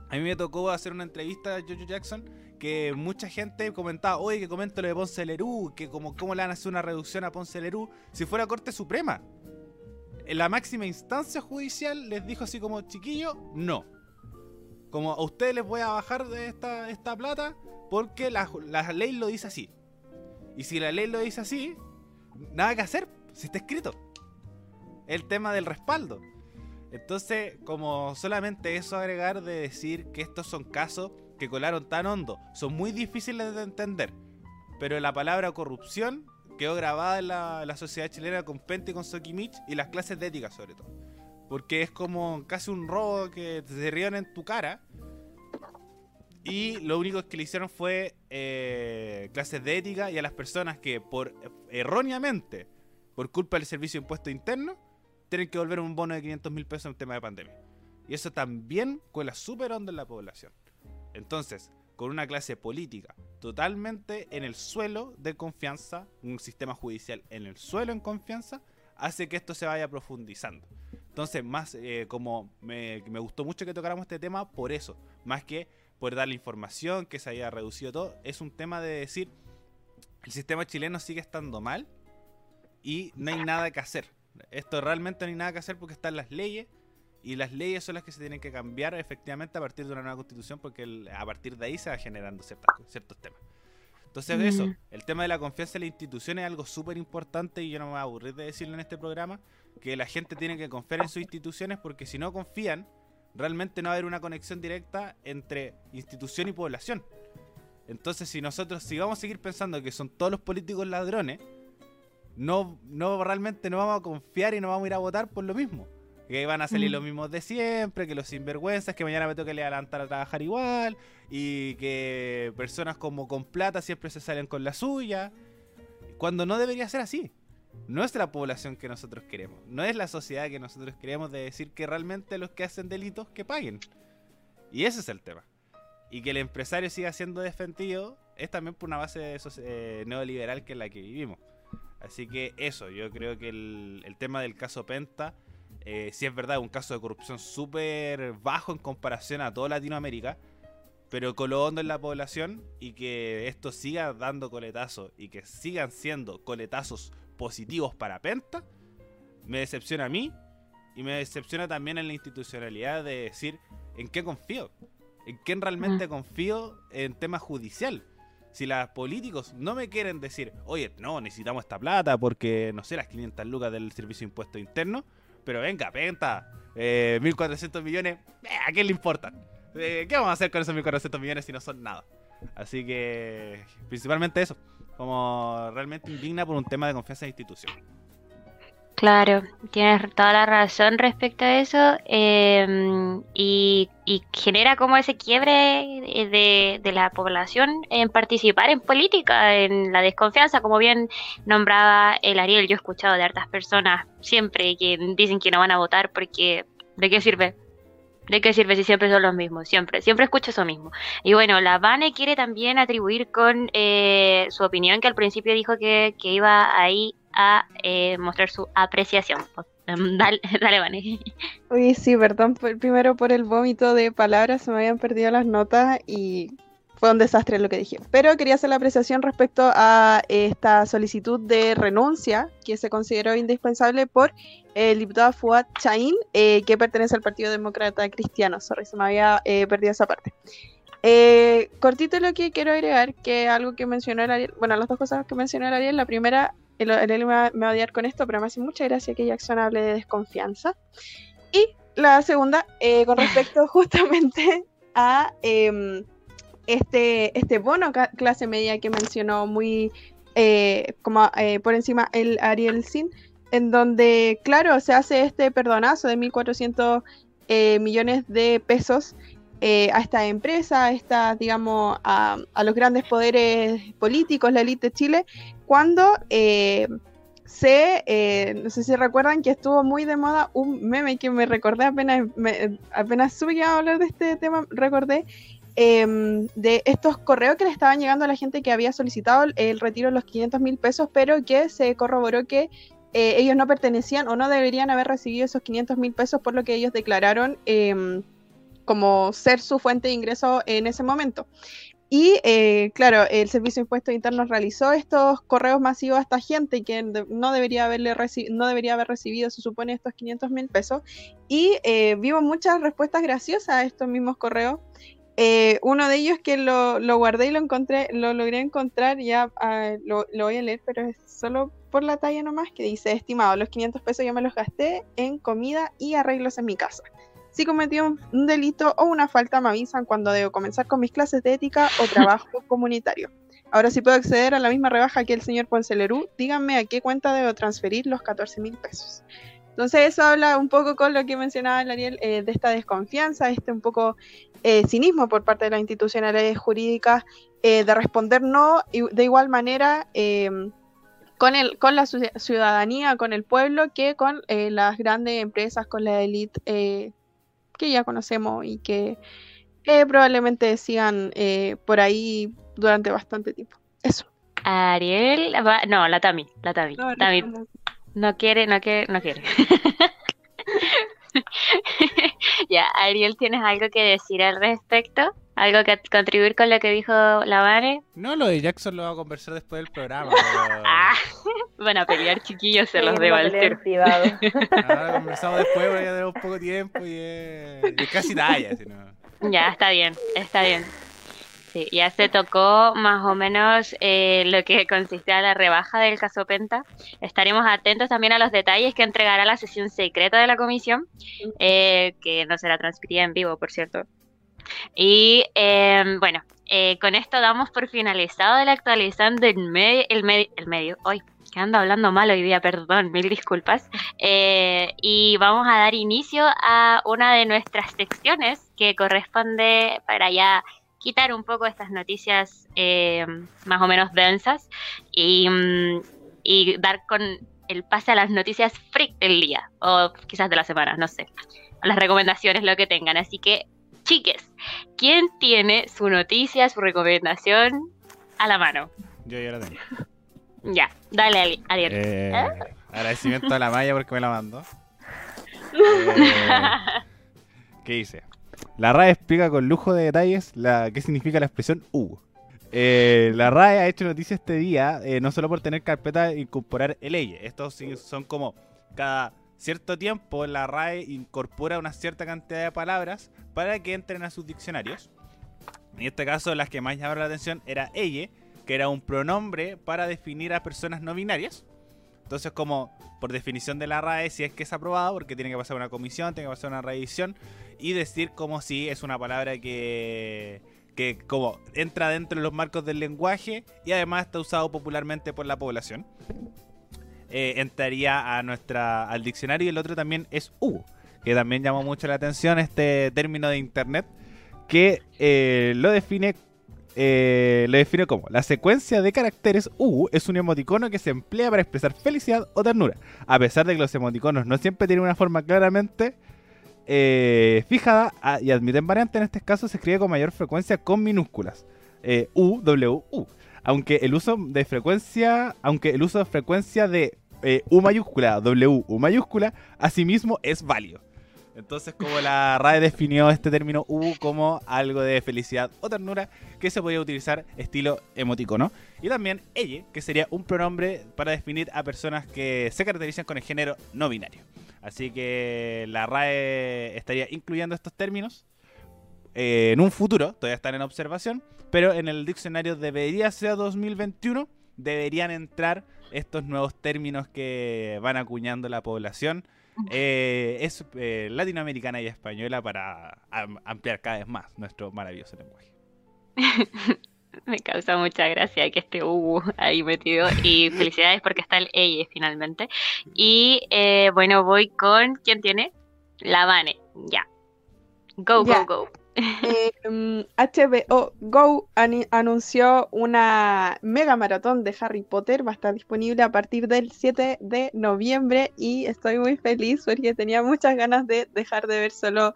a mí me tocó hacer una entrevista a Jojo Jackson que mucha gente comentaba, oye, que comento lo de Ponce Lerú, que como cómo le van a hacer una reducción a Ponce Lerú si fuera Corte Suprema. En la máxima instancia judicial les dijo así como, chiquillo, no. Como a ustedes les voy a bajar de esta, esta plata porque la, la ley lo dice así. Y si la ley lo dice así, nada que hacer, si está escrito. El tema del respaldo. Entonces, como solamente eso agregar de decir que estos son casos que colaron tan hondo, son muy difíciles de entender. Pero la palabra corrupción quedó grabada en la, sociedad chilena con Pente y con Sokimich y las clases de ética sobre todo. Porque es como casi un robo que te ríen en tu cara y lo único que le hicieron fue eh, clases de ética y a las personas que por erróneamente, por culpa del servicio de impuesto interno, tienen que volver un bono de 500 mil pesos en tema de pandemia. Y eso también cuela súper onda en la población. Entonces, con una clase política totalmente en el suelo de confianza, un sistema judicial en el suelo en confianza, hace que esto se vaya profundizando. Entonces, más eh, como me, me gustó mucho que tocáramos este tema por eso, más que poder dar la información, que se haya reducido todo. Es un tema de decir, el sistema chileno sigue estando mal y no hay nada que hacer. Esto realmente no hay nada que hacer porque están las leyes y las leyes son las que se tienen que cambiar efectivamente a partir de una nueva constitución porque a partir de ahí se va generando ciertos temas. Entonces eso, mm. el tema de la confianza en la institución es algo súper importante y yo no me voy a aburrir de decirlo en este programa, que la gente tiene que confiar en sus instituciones porque si no confían, realmente no va a haber una conexión directa entre institución y población. Entonces, si nosotros si vamos a seguir pensando que son todos los políticos ladrones, no, no realmente no vamos a confiar y no vamos a ir a votar por lo mismo. Que van a salir los mismos de siempre, que los sinvergüenzas, que mañana me toque levantar a trabajar igual, y que personas como con plata siempre se salen con la suya, cuando no debería ser así no es la población que nosotros queremos, no es la sociedad que nosotros queremos de decir que realmente los que hacen delitos que paguen. Y ese es el tema. Y que el empresario siga siendo defendido es también por una base eh, neoliberal que es la que vivimos. Así que eso, yo creo que el, tema del caso Penta, eh, si es verdad, un caso de corrupción súper bajo en comparación a toda Latinoamérica, pero con lo hondo en la población y que esto siga dando coletazos y que sigan siendo coletazos positivos para Penta, me decepciona a mí y me decepciona también en la institucionalidad de decir en qué confío, en quién realmente mm. confío en tema judicial. Si los políticos no me quieren decir, oye, no, necesitamos esta plata porque, no sé, las 500 lucas del servicio de impuesto interno, pero venga, Penta, eh, 1.400 millones, eh, ¿a quién le importan? Eh, ¿Qué vamos a hacer con esos 1.400 millones si no son nada? Así que, principalmente eso como realmente indigna por un tema de confianza en institución. Claro, tienes toda la razón respecto a eso em, y, genera como ese quiebre de, la población en participar en política, en la desconfianza, como bien nombraba el Ariel. Yo he escuchado de hartas personas siempre que dicen que no van a votar porque ¿de qué sirve? ¿De qué sirve si siempre son los mismos? Siempre, siempre escucho eso mismo. Y bueno, la Vane quiere también atribuir con eh, su opinión que al principio dijo que, que iba ahí a eh, mostrar su apreciación. Em, dale, dale, Vane. Uy, sí, perdón primero por el vómito de palabras, se me habían perdido las notas y fue un desastre lo que dije. Pero quería hacer la apreciación respecto a esta solicitud de renuncia que se consideró indispensable por el diputado Fuad Chain, eh, que pertenece al Partido Demócrata Cristiano. Sorry, se me había eh, perdido esa parte. Eh, cortito lo que quiero agregar, que algo que mencionó el Ariel, bueno, las dos cosas que mencionó el Ariel, la primera, el, Ariel me va, a odiar con esto, pero me hace mucha gracia que Jackson hable de desconfianza. Y la segunda, con respecto justamente a em, este, este bono clase media que mencionó muy eh, como eh, por encima el Ariel Sin, en donde, claro, se hace este perdonazo de 1.400 eh, millones de pesos a esta empresa, a, esta, digamos, a, a, los grandes poderes políticos, la élite de Chile, cuando se, no sé si recuerdan que estuvo muy de moda un meme que me recordé apenas, apenas supe a hablar de este tema, recordé Em, de estos correos que le estaban llegando a la gente que había solicitado el retiro de los 500 mil pesos, pero que se corroboró que eh, ellos no pertenecían o no deberían haber recibido esos 500 mil pesos por lo que ellos declararon em, como ser su fuente de ingreso en ese momento. Y eh, claro, el Servicio de Impuestos Internos realizó estos correos masivos a esta gente que no debería, haberle no debería haber recibido, se supone, estos 500 mil pesos. Y eh, vimos muchas respuestas graciosas a estos mismos correos. Eh, uno de ellos que lo, guardé y lo encontré, lo logré encontrar, ya ah, lo, voy a leer, pero es solo por la talla nomás, que dice, estimado, los 500 pesos yo me los gasté en comida y arreglos en mi casa. Si cometí un, delito o una falta, me avisan cuando debo comenzar con mis clases de ética o trabajo comunitario. Ahora si puedo acceder a la misma rebaja que el señor Poncelerú, díganme a qué cuenta debo transferir los 14 mil pesos. Entonces eso habla un poco con lo que mencionaba Ariel eh, de esta desconfianza, este un poco eh, cinismo por parte de las institucionalidades jurídicas eh, de responder no de igual manera em, con, el, con la ciudadanía, con el pueblo, que con eh, las grandes empresas, con la élite que ya conocemos y que probablemente sigan por ahí durante bastante tiempo. Eso. Ariel, no, la Tami, la Tami. No, no quiere, no quiere, no quiere. ya, Ariel, ¿tienes algo que decir al respecto? ¿Algo que contribuir con lo que dijo Lavare? No, lo de Jackson lo va a conversar después del programa. ah, van a pelear chiquillos, se los debo al Ahora conversamos después, porque ya tenemos poco tiempo y es, casi talla. Si Ya, está bien, está bien. Sí, ya se tocó más o menos eh, lo que consistía la rebaja del caso Penta. Estaremos atentos también a los detalles que entregará la sesión secreta de la comisión, eh, que no será transmitida en vivo, por cierto. Y em, bueno, eh, con esto damos por finalizado el actualizando el, medio, el, el medio. Hoy, que ando hablando mal hoy día, perdón, mil disculpas. y vamos a dar inicio a una de nuestras secciones que corresponde para ya quitar un poco estas noticias eh, más o menos densas mm, y, dar con el pase a las noticias freak del día o quizás de la semana, no sé, las recomendaciones, lo que tengan. Así que, chiques, ¿quién tiene su noticia, su recomendación a la mano? Yo ya la tengo. Ya, dale, Ariel. Eh, agradecimiento a la Maya porque me la mandó. Eh, ¿Qué dice? La RAE explica con lujo de detalles la, qué significa la expresión U. Eh, la RAE ha hecho noticia este día, eh, no solo por tener carpeta e incorporar el ley. Estos son como cada cierto tiempo la RAE incorpora una cierta cantidad de palabras para que entren a sus diccionarios. En este caso, las que más llamaron la atención era ella, que era un pronombre para definir a personas no binarias. Entonces, como por definición de la RAE, si es que es aprobado, porque tiene que pasar una comisión, tiene que pasar una revisión, y decir como si es una palabra que, que como entra dentro de los marcos del lenguaje y además está usado popularmente por la población. Eh, entraría a nuestra al diccionario y el otro también es U, que también llamó mucho la atención este término de internet que eh, lo define eh, lo define como la secuencia de caracteres U es un emoticono que se emplea para expresar felicidad o ternura. A pesar de que los emoticonos no siempre tienen una forma claramente eh, fijada a- y admiten variante, en este caso se escribe con mayor frecuencia con minúsculas. eh, U, W, U. Aunque el uso de frecuencia, aunque el uso de frecuencia de U mayúscula, W, U mayúscula, asimismo es válido. Entonces, como la RAE definió este término U como algo de felicidad o ternura que se podía utilizar estilo emoticono. Y también ella, que sería un pronombre para definir a personas que se caracterizan con el género no binario. Así que la RAE estaría incluyendo estos términos eh, en un futuro, todavía están en observación, pero en el diccionario debería ser 2021, deberían entrar estos nuevos términos que van acuñando la población. Eh, es eh, latinoamericana y española para am- ampliar cada vez más nuestro maravilloso lenguaje. Me causa mucha gracia que esté Hugo ahí metido y felicidades porque está el ella finalmente. Y eh, bueno, voy con, ¿quién tiene? La Vane, ya. Go, Ya. go, go. Mm, HBO Go anunció una mega maratón de Harry Potter. Va a estar disponible a partir del 7 de noviembre y estoy muy feliz porque tenía muchas ganas de dejar de ver solo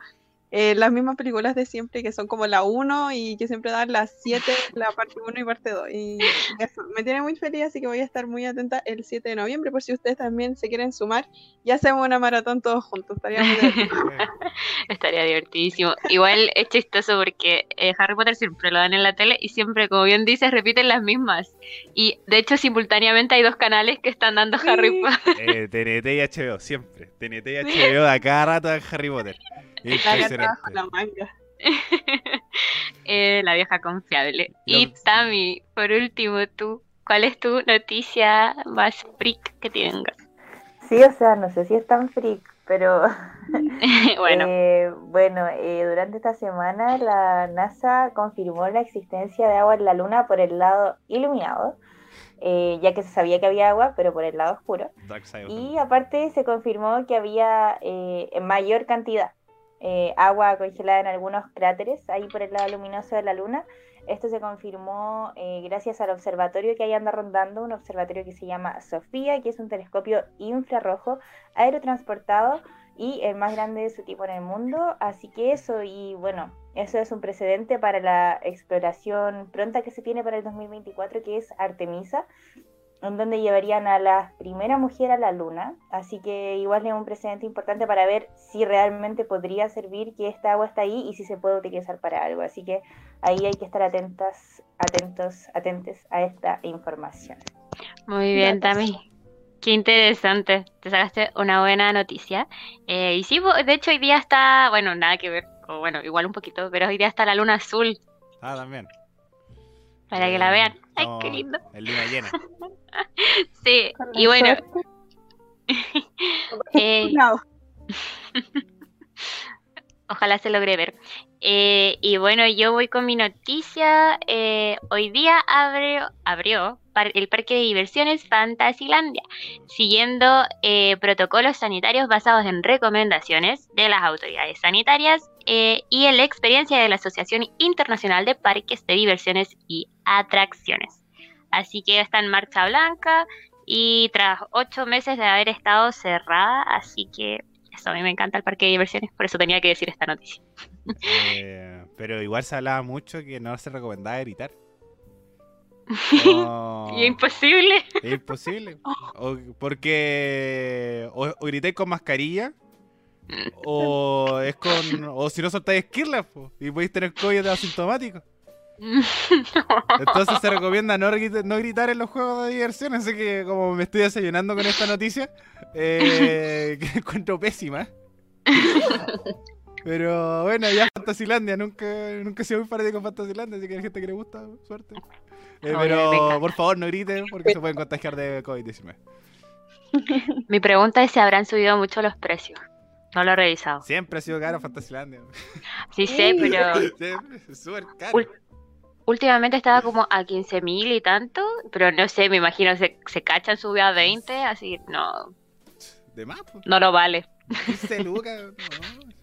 eh, las mismas películas de siempre que son como la 1 y que siempre dan las 7, la parte 1 y parte 2. Y eso me tiene muy feliz, así que voy a estar muy atenta el 7 de noviembre por si ustedes también se quieren sumar y hacemos una maratón todos juntos. Estaría muy divertido. Estaría divertidísimo. Igual es chistoso porque eh, Harry Potter siempre lo dan en la tele y siempre, como bien dices, repiten las mismas. Y de hecho, simultáneamente hay dos canales que están dando Harry. Potter. Eh, TNT y HBO, siempre. TNT y HBO a cada rato en Harry Potter. Impresionante. Gata bajo la manga. Eh, la vieja confiable. Y Tami, por último, tú, ¿cuál es tu noticia más freak que tengas? Sí, o sea, no sé si es tan freak, pero bueno, Eh, bueno, eh, durante esta semana la NASA confirmó la existencia de agua en la Luna por el lado iluminado, eh, ya que se sabía que había agua, pero por el lado oscuro. Y aparte se confirmó que había eh, en mayor cantidad eh, agua congelada en algunos cráteres ahí por el lado luminoso de la Luna. Esto se confirmó eh, gracias al observatorio que ahí anda rondando, un observatorio que se llama SOFIA, que es un telescopio infrarrojo aerotransportado y el más grande de su tipo en el mundo. Así que eso, y bueno, eso es un precedente para la exploración pronta que se tiene para el 2024, que es Artemisa, en donde llevarían a la primera mujer a la luna. Así que igual es un precedente importante para ver si realmente podría servir que esta agua está ahí y si se puede utilizar para algo. Así que ahí hay que estar atentas, atentos, atentes a esta información. muy bien. Tami. Qué interesante. Te sacaste una buena noticia. Eh, y sí, de hecho, hoy día está, bueno, nada que ver, o bueno, igual un poquito, pero hoy día está la luna azul Ah, también. Para que la Eh, vean. Ay, qué lindo. En luna llena. Sí, y bueno, eh. Ojalá se logre ver. Eh, y bueno, yo voy con mi noticia. Eh, hoy día abrió, el parque de diversiones Fantasylandia, siguiendo eh, protocolos sanitarios basados en recomendaciones de las autoridades sanitarias y en la experiencia de la Asociación Internacional de Parques de Diversiones y Atracciones. Así que está en marcha blanca y tras ocho meses de haber estado cerrada, así que eso, a mí me encanta el parque de diversiones, por eso tenía que decir esta noticia. Eh, pero igual se hablaba mucho que no se recomendaba gritar. No, Y es imposible. es imposible. O- porque o, o gritáis con mascarilla. O es con. O si no soltáis esquirlas, po, y podéis tener COVID asintomático. Entonces se recomienda no gritar en los juegos de diversión. Así que, como me estoy desayunando con esta noticia, eh, que encuentro pésima. Pero bueno, ya Fantasilandia. Nunca, nunca he sido muy fanático de Fantasilandia. Así que hay gente que le gusta, suerte. Eh, pero por favor, no griten porque se pueden contagiar de COVID-19. Mi pregunta es si habrán subido mucho los precios. No lo he revisado. Siempre ha sido caro Fantasilandia. Sí sé, pero súper caro. Ul- últimamente estaba como a 15 mil y tanto, pero no sé, me imagino se, se cachan, sube a 20, así no, De más, pues. no lo vale. 15 lucas. no.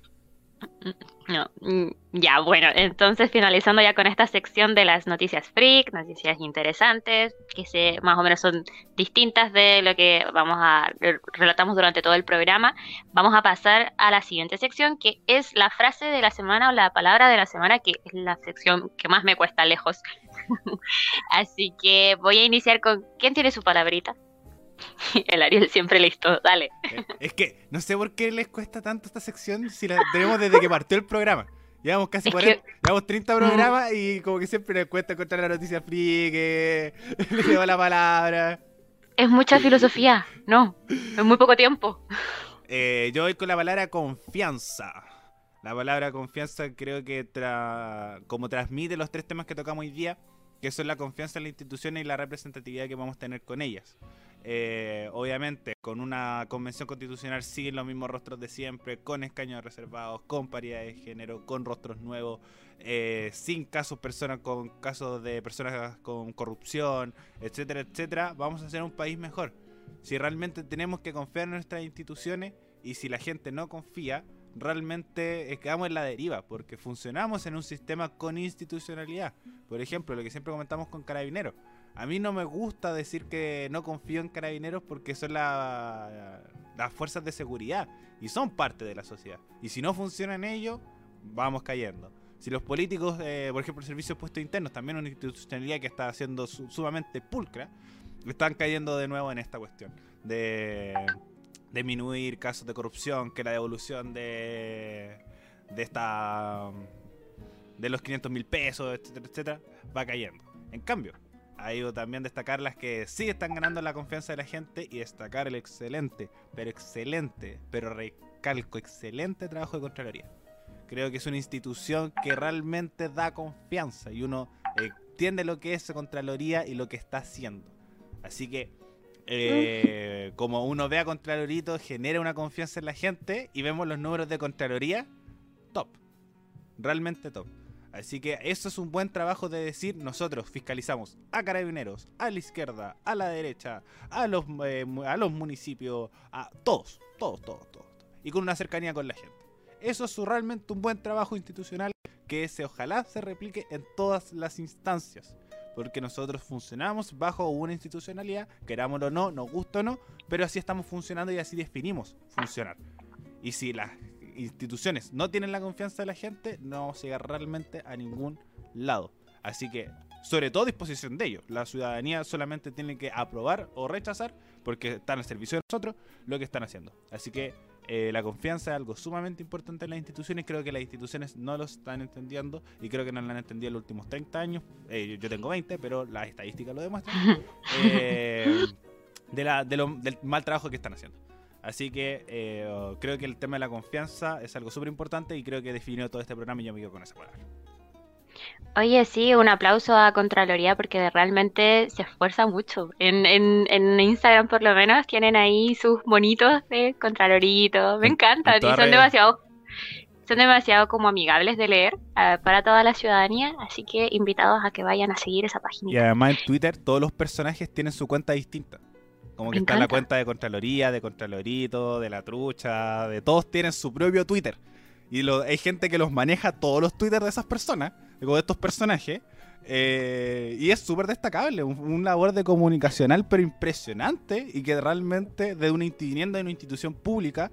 No, mm, ya, bueno, entonces finalizando ya con esta sección de las noticias freak, noticias interesantes, que se, más o menos son distintas de lo que vamos a relatamos durante todo el programa, vamos a pasar a la siguiente sección, que es la frase de la semana o la palabra de la semana, que es la sección que más me cuesta lejos. Así que voy a iniciar con ¿quién tiene su palabrita? El Ariel siempre listo, dale. Eh, es que no sé por qué les cuesta tanto esta sección si la tenemos desde que partió el programa. Llevamos casi 40, llevamos 30 programas y como que siempre les cuesta encontrar la noticia free, que le lleva la palabra. Es mucha filosofía, no, es muy poco tiempo. Eh, yo voy con la palabra confianza. La palabra confianza creo que como transmite los tres temas que tocamos hoy día, que son la confianza en las instituciones y la representatividad que vamos a tener con ellas. Eh, obviamente, con una convención constitucional siguen los mismos rostros de siempre, con escaños reservados, con paridad de género, con rostros nuevos, eh, sin casos personas con casos de personas con corrupción, etcétera, etcétera. Vamos a ser un país mejor. Si realmente tenemos que confiar en nuestras instituciones y si la gente no confía, realmente quedamos en la deriva, porque funcionamos en un sistema con institucionalidad. Por ejemplo, lo que siempre comentamos con carabineros a mí no me gusta decir que no confío en carabineros porque son las fuerzas de seguridad y son parte de la sociedad. Y si no funcionan ellos, vamos cayendo. Si los políticos, eh, por ejemplo, el Servicio de Puestos Internos, también una institucionalidad que está siendo sumamente pulcra, están cayendo de nuevo en esta cuestión de disminuir casos de corrupción, que la devolución de, de esta de los 500 mil pesos, etcétera, etcétera, va cayendo. En cambio, hay también destacar las que sí están ganando la confianza de la gente y destacar el excelente, pero excelente, pero recalco, excelente trabajo de Contraloría. Creo que es una institución que realmente da confianza y uno eh, entiende lo que es Contraloría y lo que está haciendo. Así que, eh, como uno ve a Contralorito, genera una confianza en la gente y vemos los números de Contraloría, top. Realmente top. Así que eso es un buen trabajo de decir, nosotros fiscalizamos a carabineros, a la izquierda, a la derecha, a los, eh, a los municipios, a todos, todos, todos, todos. Y con una cercanía con la gente. Eso es realmente un buen trabajo institucional que se, ojalá se replique en todas las instancias. Porque nosotros funcionamos bajo una institucionalidad, querámoslo o no, nos gusta o no, pero así estamos funcionando y así definimos funcionar. Y si las instituciones no tienen la confianza de la gente, no vamos a llegar realmente a ningún lado. Así que, sobre todo, disposición de ellos. La ciudadanía solamente tiene que aprobar o rechazar, porque están al servicio de nosotros, lo que están haciendo. Así que eh, la confianza es algo sumamente importante en las instituciones. Creo que las instituciones no lo están entendiendo y creo que no lo han entendido en los últimos 30 años. Eh, yo tengo 20, pero las estadísticas lo demuestran. Eh, de la, del mal trabajo que están haciendo. Así que creo que el tema de la confianza es algo súper importante y creo que definió todo este programa y yo me quedo con esa palabra. Oye, sí, un aplauso a Contraloría porque realmente se esfuerza mucho. En, en, Instagram por lo menos tienen ahí sus monitos de Contralorito. Me encanta, y son demasiado son demasiado como amigables de leer eh, para toda la ciudadanía, así que invitados a que vayan a seguir esa página. Y además en Twitter todos los personajes tienen su cuenta distinta. Como que está en la cuenta de Contraloría, de Contralorito, de la trucha, de todos tienen su propio Twitter. Y lo, hay gente que los maneja todos los Twitter de esas personas, de estos personajes. Eh, y es súper destacable, un, labor de comunicacional pero impresionante y que realmente de una, viniendo de una institución pública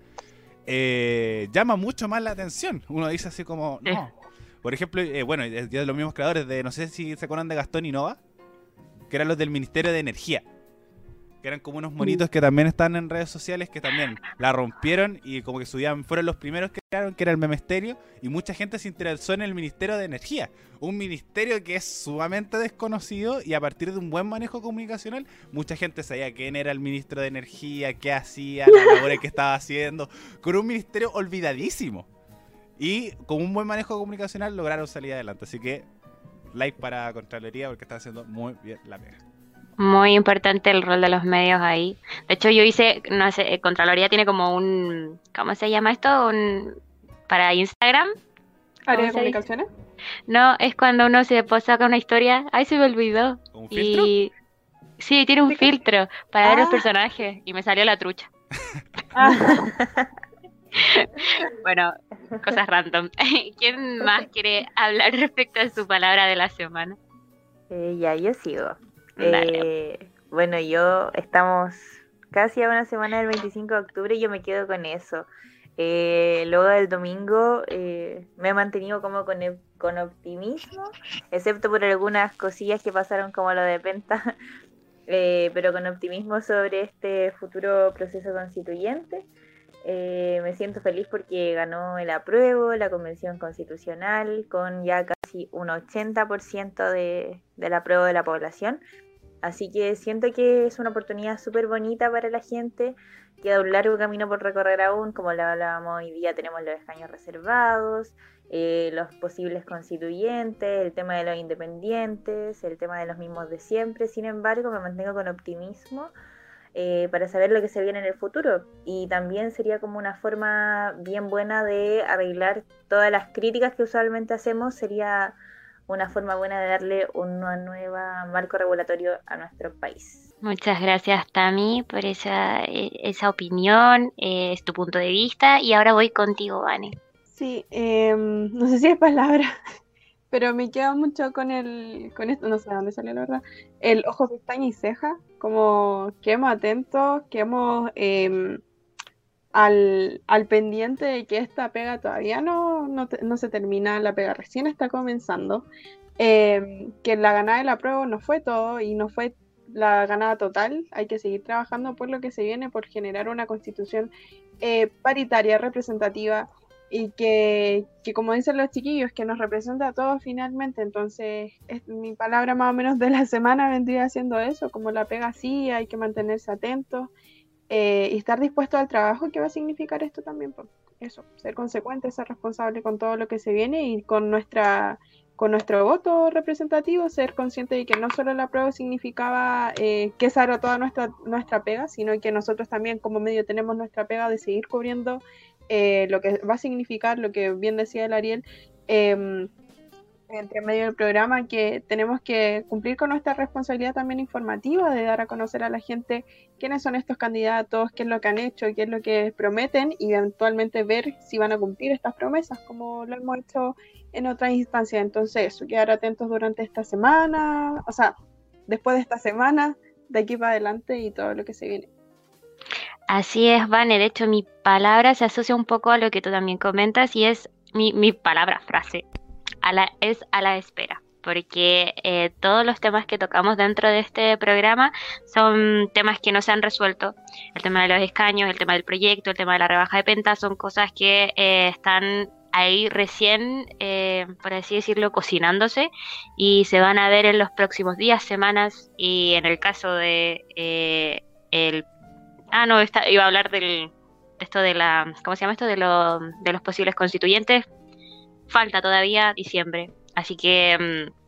eh, llama mucho más la atención. Uno dice así como, no. Por ejemplo, eh, bueno, de los mismos creadores de, no sé si se acuerdan de Gastón y Nova, que eran los del Ministerio de Energía que eran como unos monitos que también están en redes sociales que también la rompieron y como que subían, fueron los primeros que crearon, que era el memesterio, y mucha gente se interesó en el Ministerio de Energía, un ministerio que es sumamente desconocido y a partir de un buen manejo comunicacional, mucha gente sabía quién era el ministro de Energía, qué hacía, las labores que estaba haciendo, con un ministerio olvidadísimo. Y con un buen manejo comunicacional lograron salir adelante. Así que like para Contraloría porque está haciendo muy bien la pega muy importante el rol de los medios ahí. De hecho, yo hice, no sé, eh, Contraloría tiene como un, ¿cómo se llama esto? Un, para Instagram. ¿Área de comunicaciones? No, es cuando uno se saca una historia. Ay, se me olvidó. ¿Un filtro? Y, sí, tiene un filtro para ver los ah. personajes y me salió la trucha. Ah. bueno, cosas random. ¿Quién más quiere hablar respecto a su palabra de la semana? Eh, ya, yo sigo. Eh, bueno, yo estamos casi a una semana del 25 de octubre y yo me quedo con eso. Eh, luego del domingo eh, me he mantenido como con, con optimismo, excepto por algunas cosillas que pasaron como lo de Penta, eh, pero con optimismo sobre este futuro proceso constituyente. me siento feliz porque ganó el apruebo, la Convención Constitucional, con ya casi un 80% de, del apruebo de la población. Así que siento que es una oportunidad súper bonita para la gente. Queda un largo camino por recorrer aún, como lo hablábamos hoy día, tenemos los escaños reservados, eh, los posibles constituyentes, el tema de los independientes, el tema de los mismos de siempre. Sin embargo, me mantengo con optimismo eh, para saber lo que se viene en el futuro. Y también sería como una forma bien buena de arreglar todas las críticas que usualmente hacemos, sería una forma buena de darle un nuevo marco regulatorio a nuestro país. Muchas gracias Tami por esa, e, esa opinión, eh, es tu punto de vista y ahora voy contigo, Vane. Sí, em, no sé si es palabra, pero me quedo mucho con el, con esto, no sé dónde salió la verdad, el ojo, pestaña y ceja, como quedemos atentos, quedemos eh, al, al, pendiente de que esta pega todavía no, no, se termina, la pega recién está comenzando, em, que la ganada de la prueba no fue todo y no fue la ganada total, hay que seguir trabajando por lo que se viene, por generar una constitución eh, paritaria, representativa y que, que, como dicen los chiquillos, que nos representa a todos finalmente. Entonces, es, mi palabra más o menos de la semana vendría siendo eso, como la pega así, hay que mantenerse atentos eh, y estar dispuesto al trabajo que va a significar esto también. Pues, eso, ser consecuente, ser responsable con todo lo que se viene y con nuestra con nuestro voto representativo, ser consciente de que no solo la prueba significaba eh, que esa era toda nuestra, nuestra pega, sino que nosotros también como medio tenemos nuestra pega de seguir cubriendo eh, lo que va a significar, lo que bien decía el Ariel, em, entre medio del programa que tenemos que cumplir con nuestra responsabilidad también informativa de dar a conocer a la gente quiénes son estos candidatos, qué es lo que han hecho, qué es lo que prometen y eventualmente ver si van a cumplir estas promesas como lo hemos hecho en otras instancias. Entonces, quedar atentos durante esta semana, o sea, después de esta semana, de aquí para adelante y todo lo que se viene. Así es, Vane. De hecho, mi palabra se asocia un poco a lo que tú también comentas y es mi, mi palabra, frase, a la, es a la espera, porque eh, todos los temas que tocamos dentro de este programa son temas que no se han resuelto. El tema de los escaños, el tema del proyecto, el tema de la rebaja de penta, son cosas que eh, están ahí recién, eh, por así decirlo, cocinándose y se van a ver en los próximos días, semanas y en el caso de el... Ah, no, iba a hablar del, de esto de la... ¿Cómo se llama esto? De, lo, de los posibles constituyentes falta todavía diciembre. Así que mm,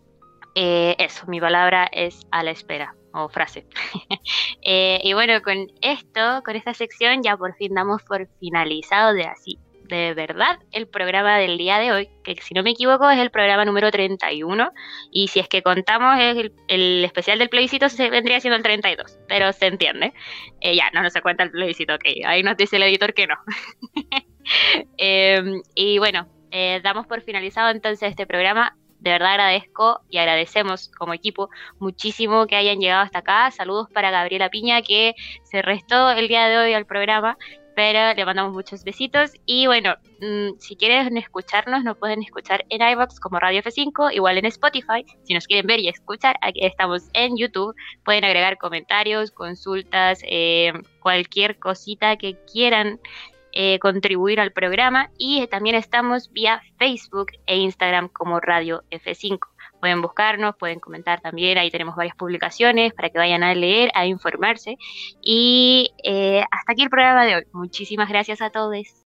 eh, eso, mi palabra es a la espera o frase. Eh, y bueno, con esto, con esta sección, ya por fin damos por finalizado de así, de verdad, el programa del día de hoy, que si no me equivoco es el programa número 31, y si es que contamos el, el especial del plebiscito, se vendría siendo el 32, pero se entiende. Eh, ya, no, no se cuenta el plebiscito, ok, ahí nos dice el editor que no. y bueno, eh, damos por finalizado entonces este programa. De verdad agradezco y agradecemos como equipo muchísimo que hayan llegado hasta acá. Saludos para Gabriela Piña que se restó el día de hoy al programa, pero le mandamos muchos besitos. Y bueno, mm, si quieren escucharnos, nos pueden escuchar en iVox como Radio F5, igual en Spotify. Si nos quieren ver y escuchar, aquí estamos en YouTube. Pueden agregar comentarios, consultas, eh, cualquier cosita que quieran eh, contribuir al programa y también estamos vía Facebook e Instagram como Radio F5. Pueden buscarnos, pueden comentar también, ahí tenemos varias publicaciones para que vayan a leer, a informarse. Y eh, hasta aquí el programa de hoy. Muchísimas gracias a todos.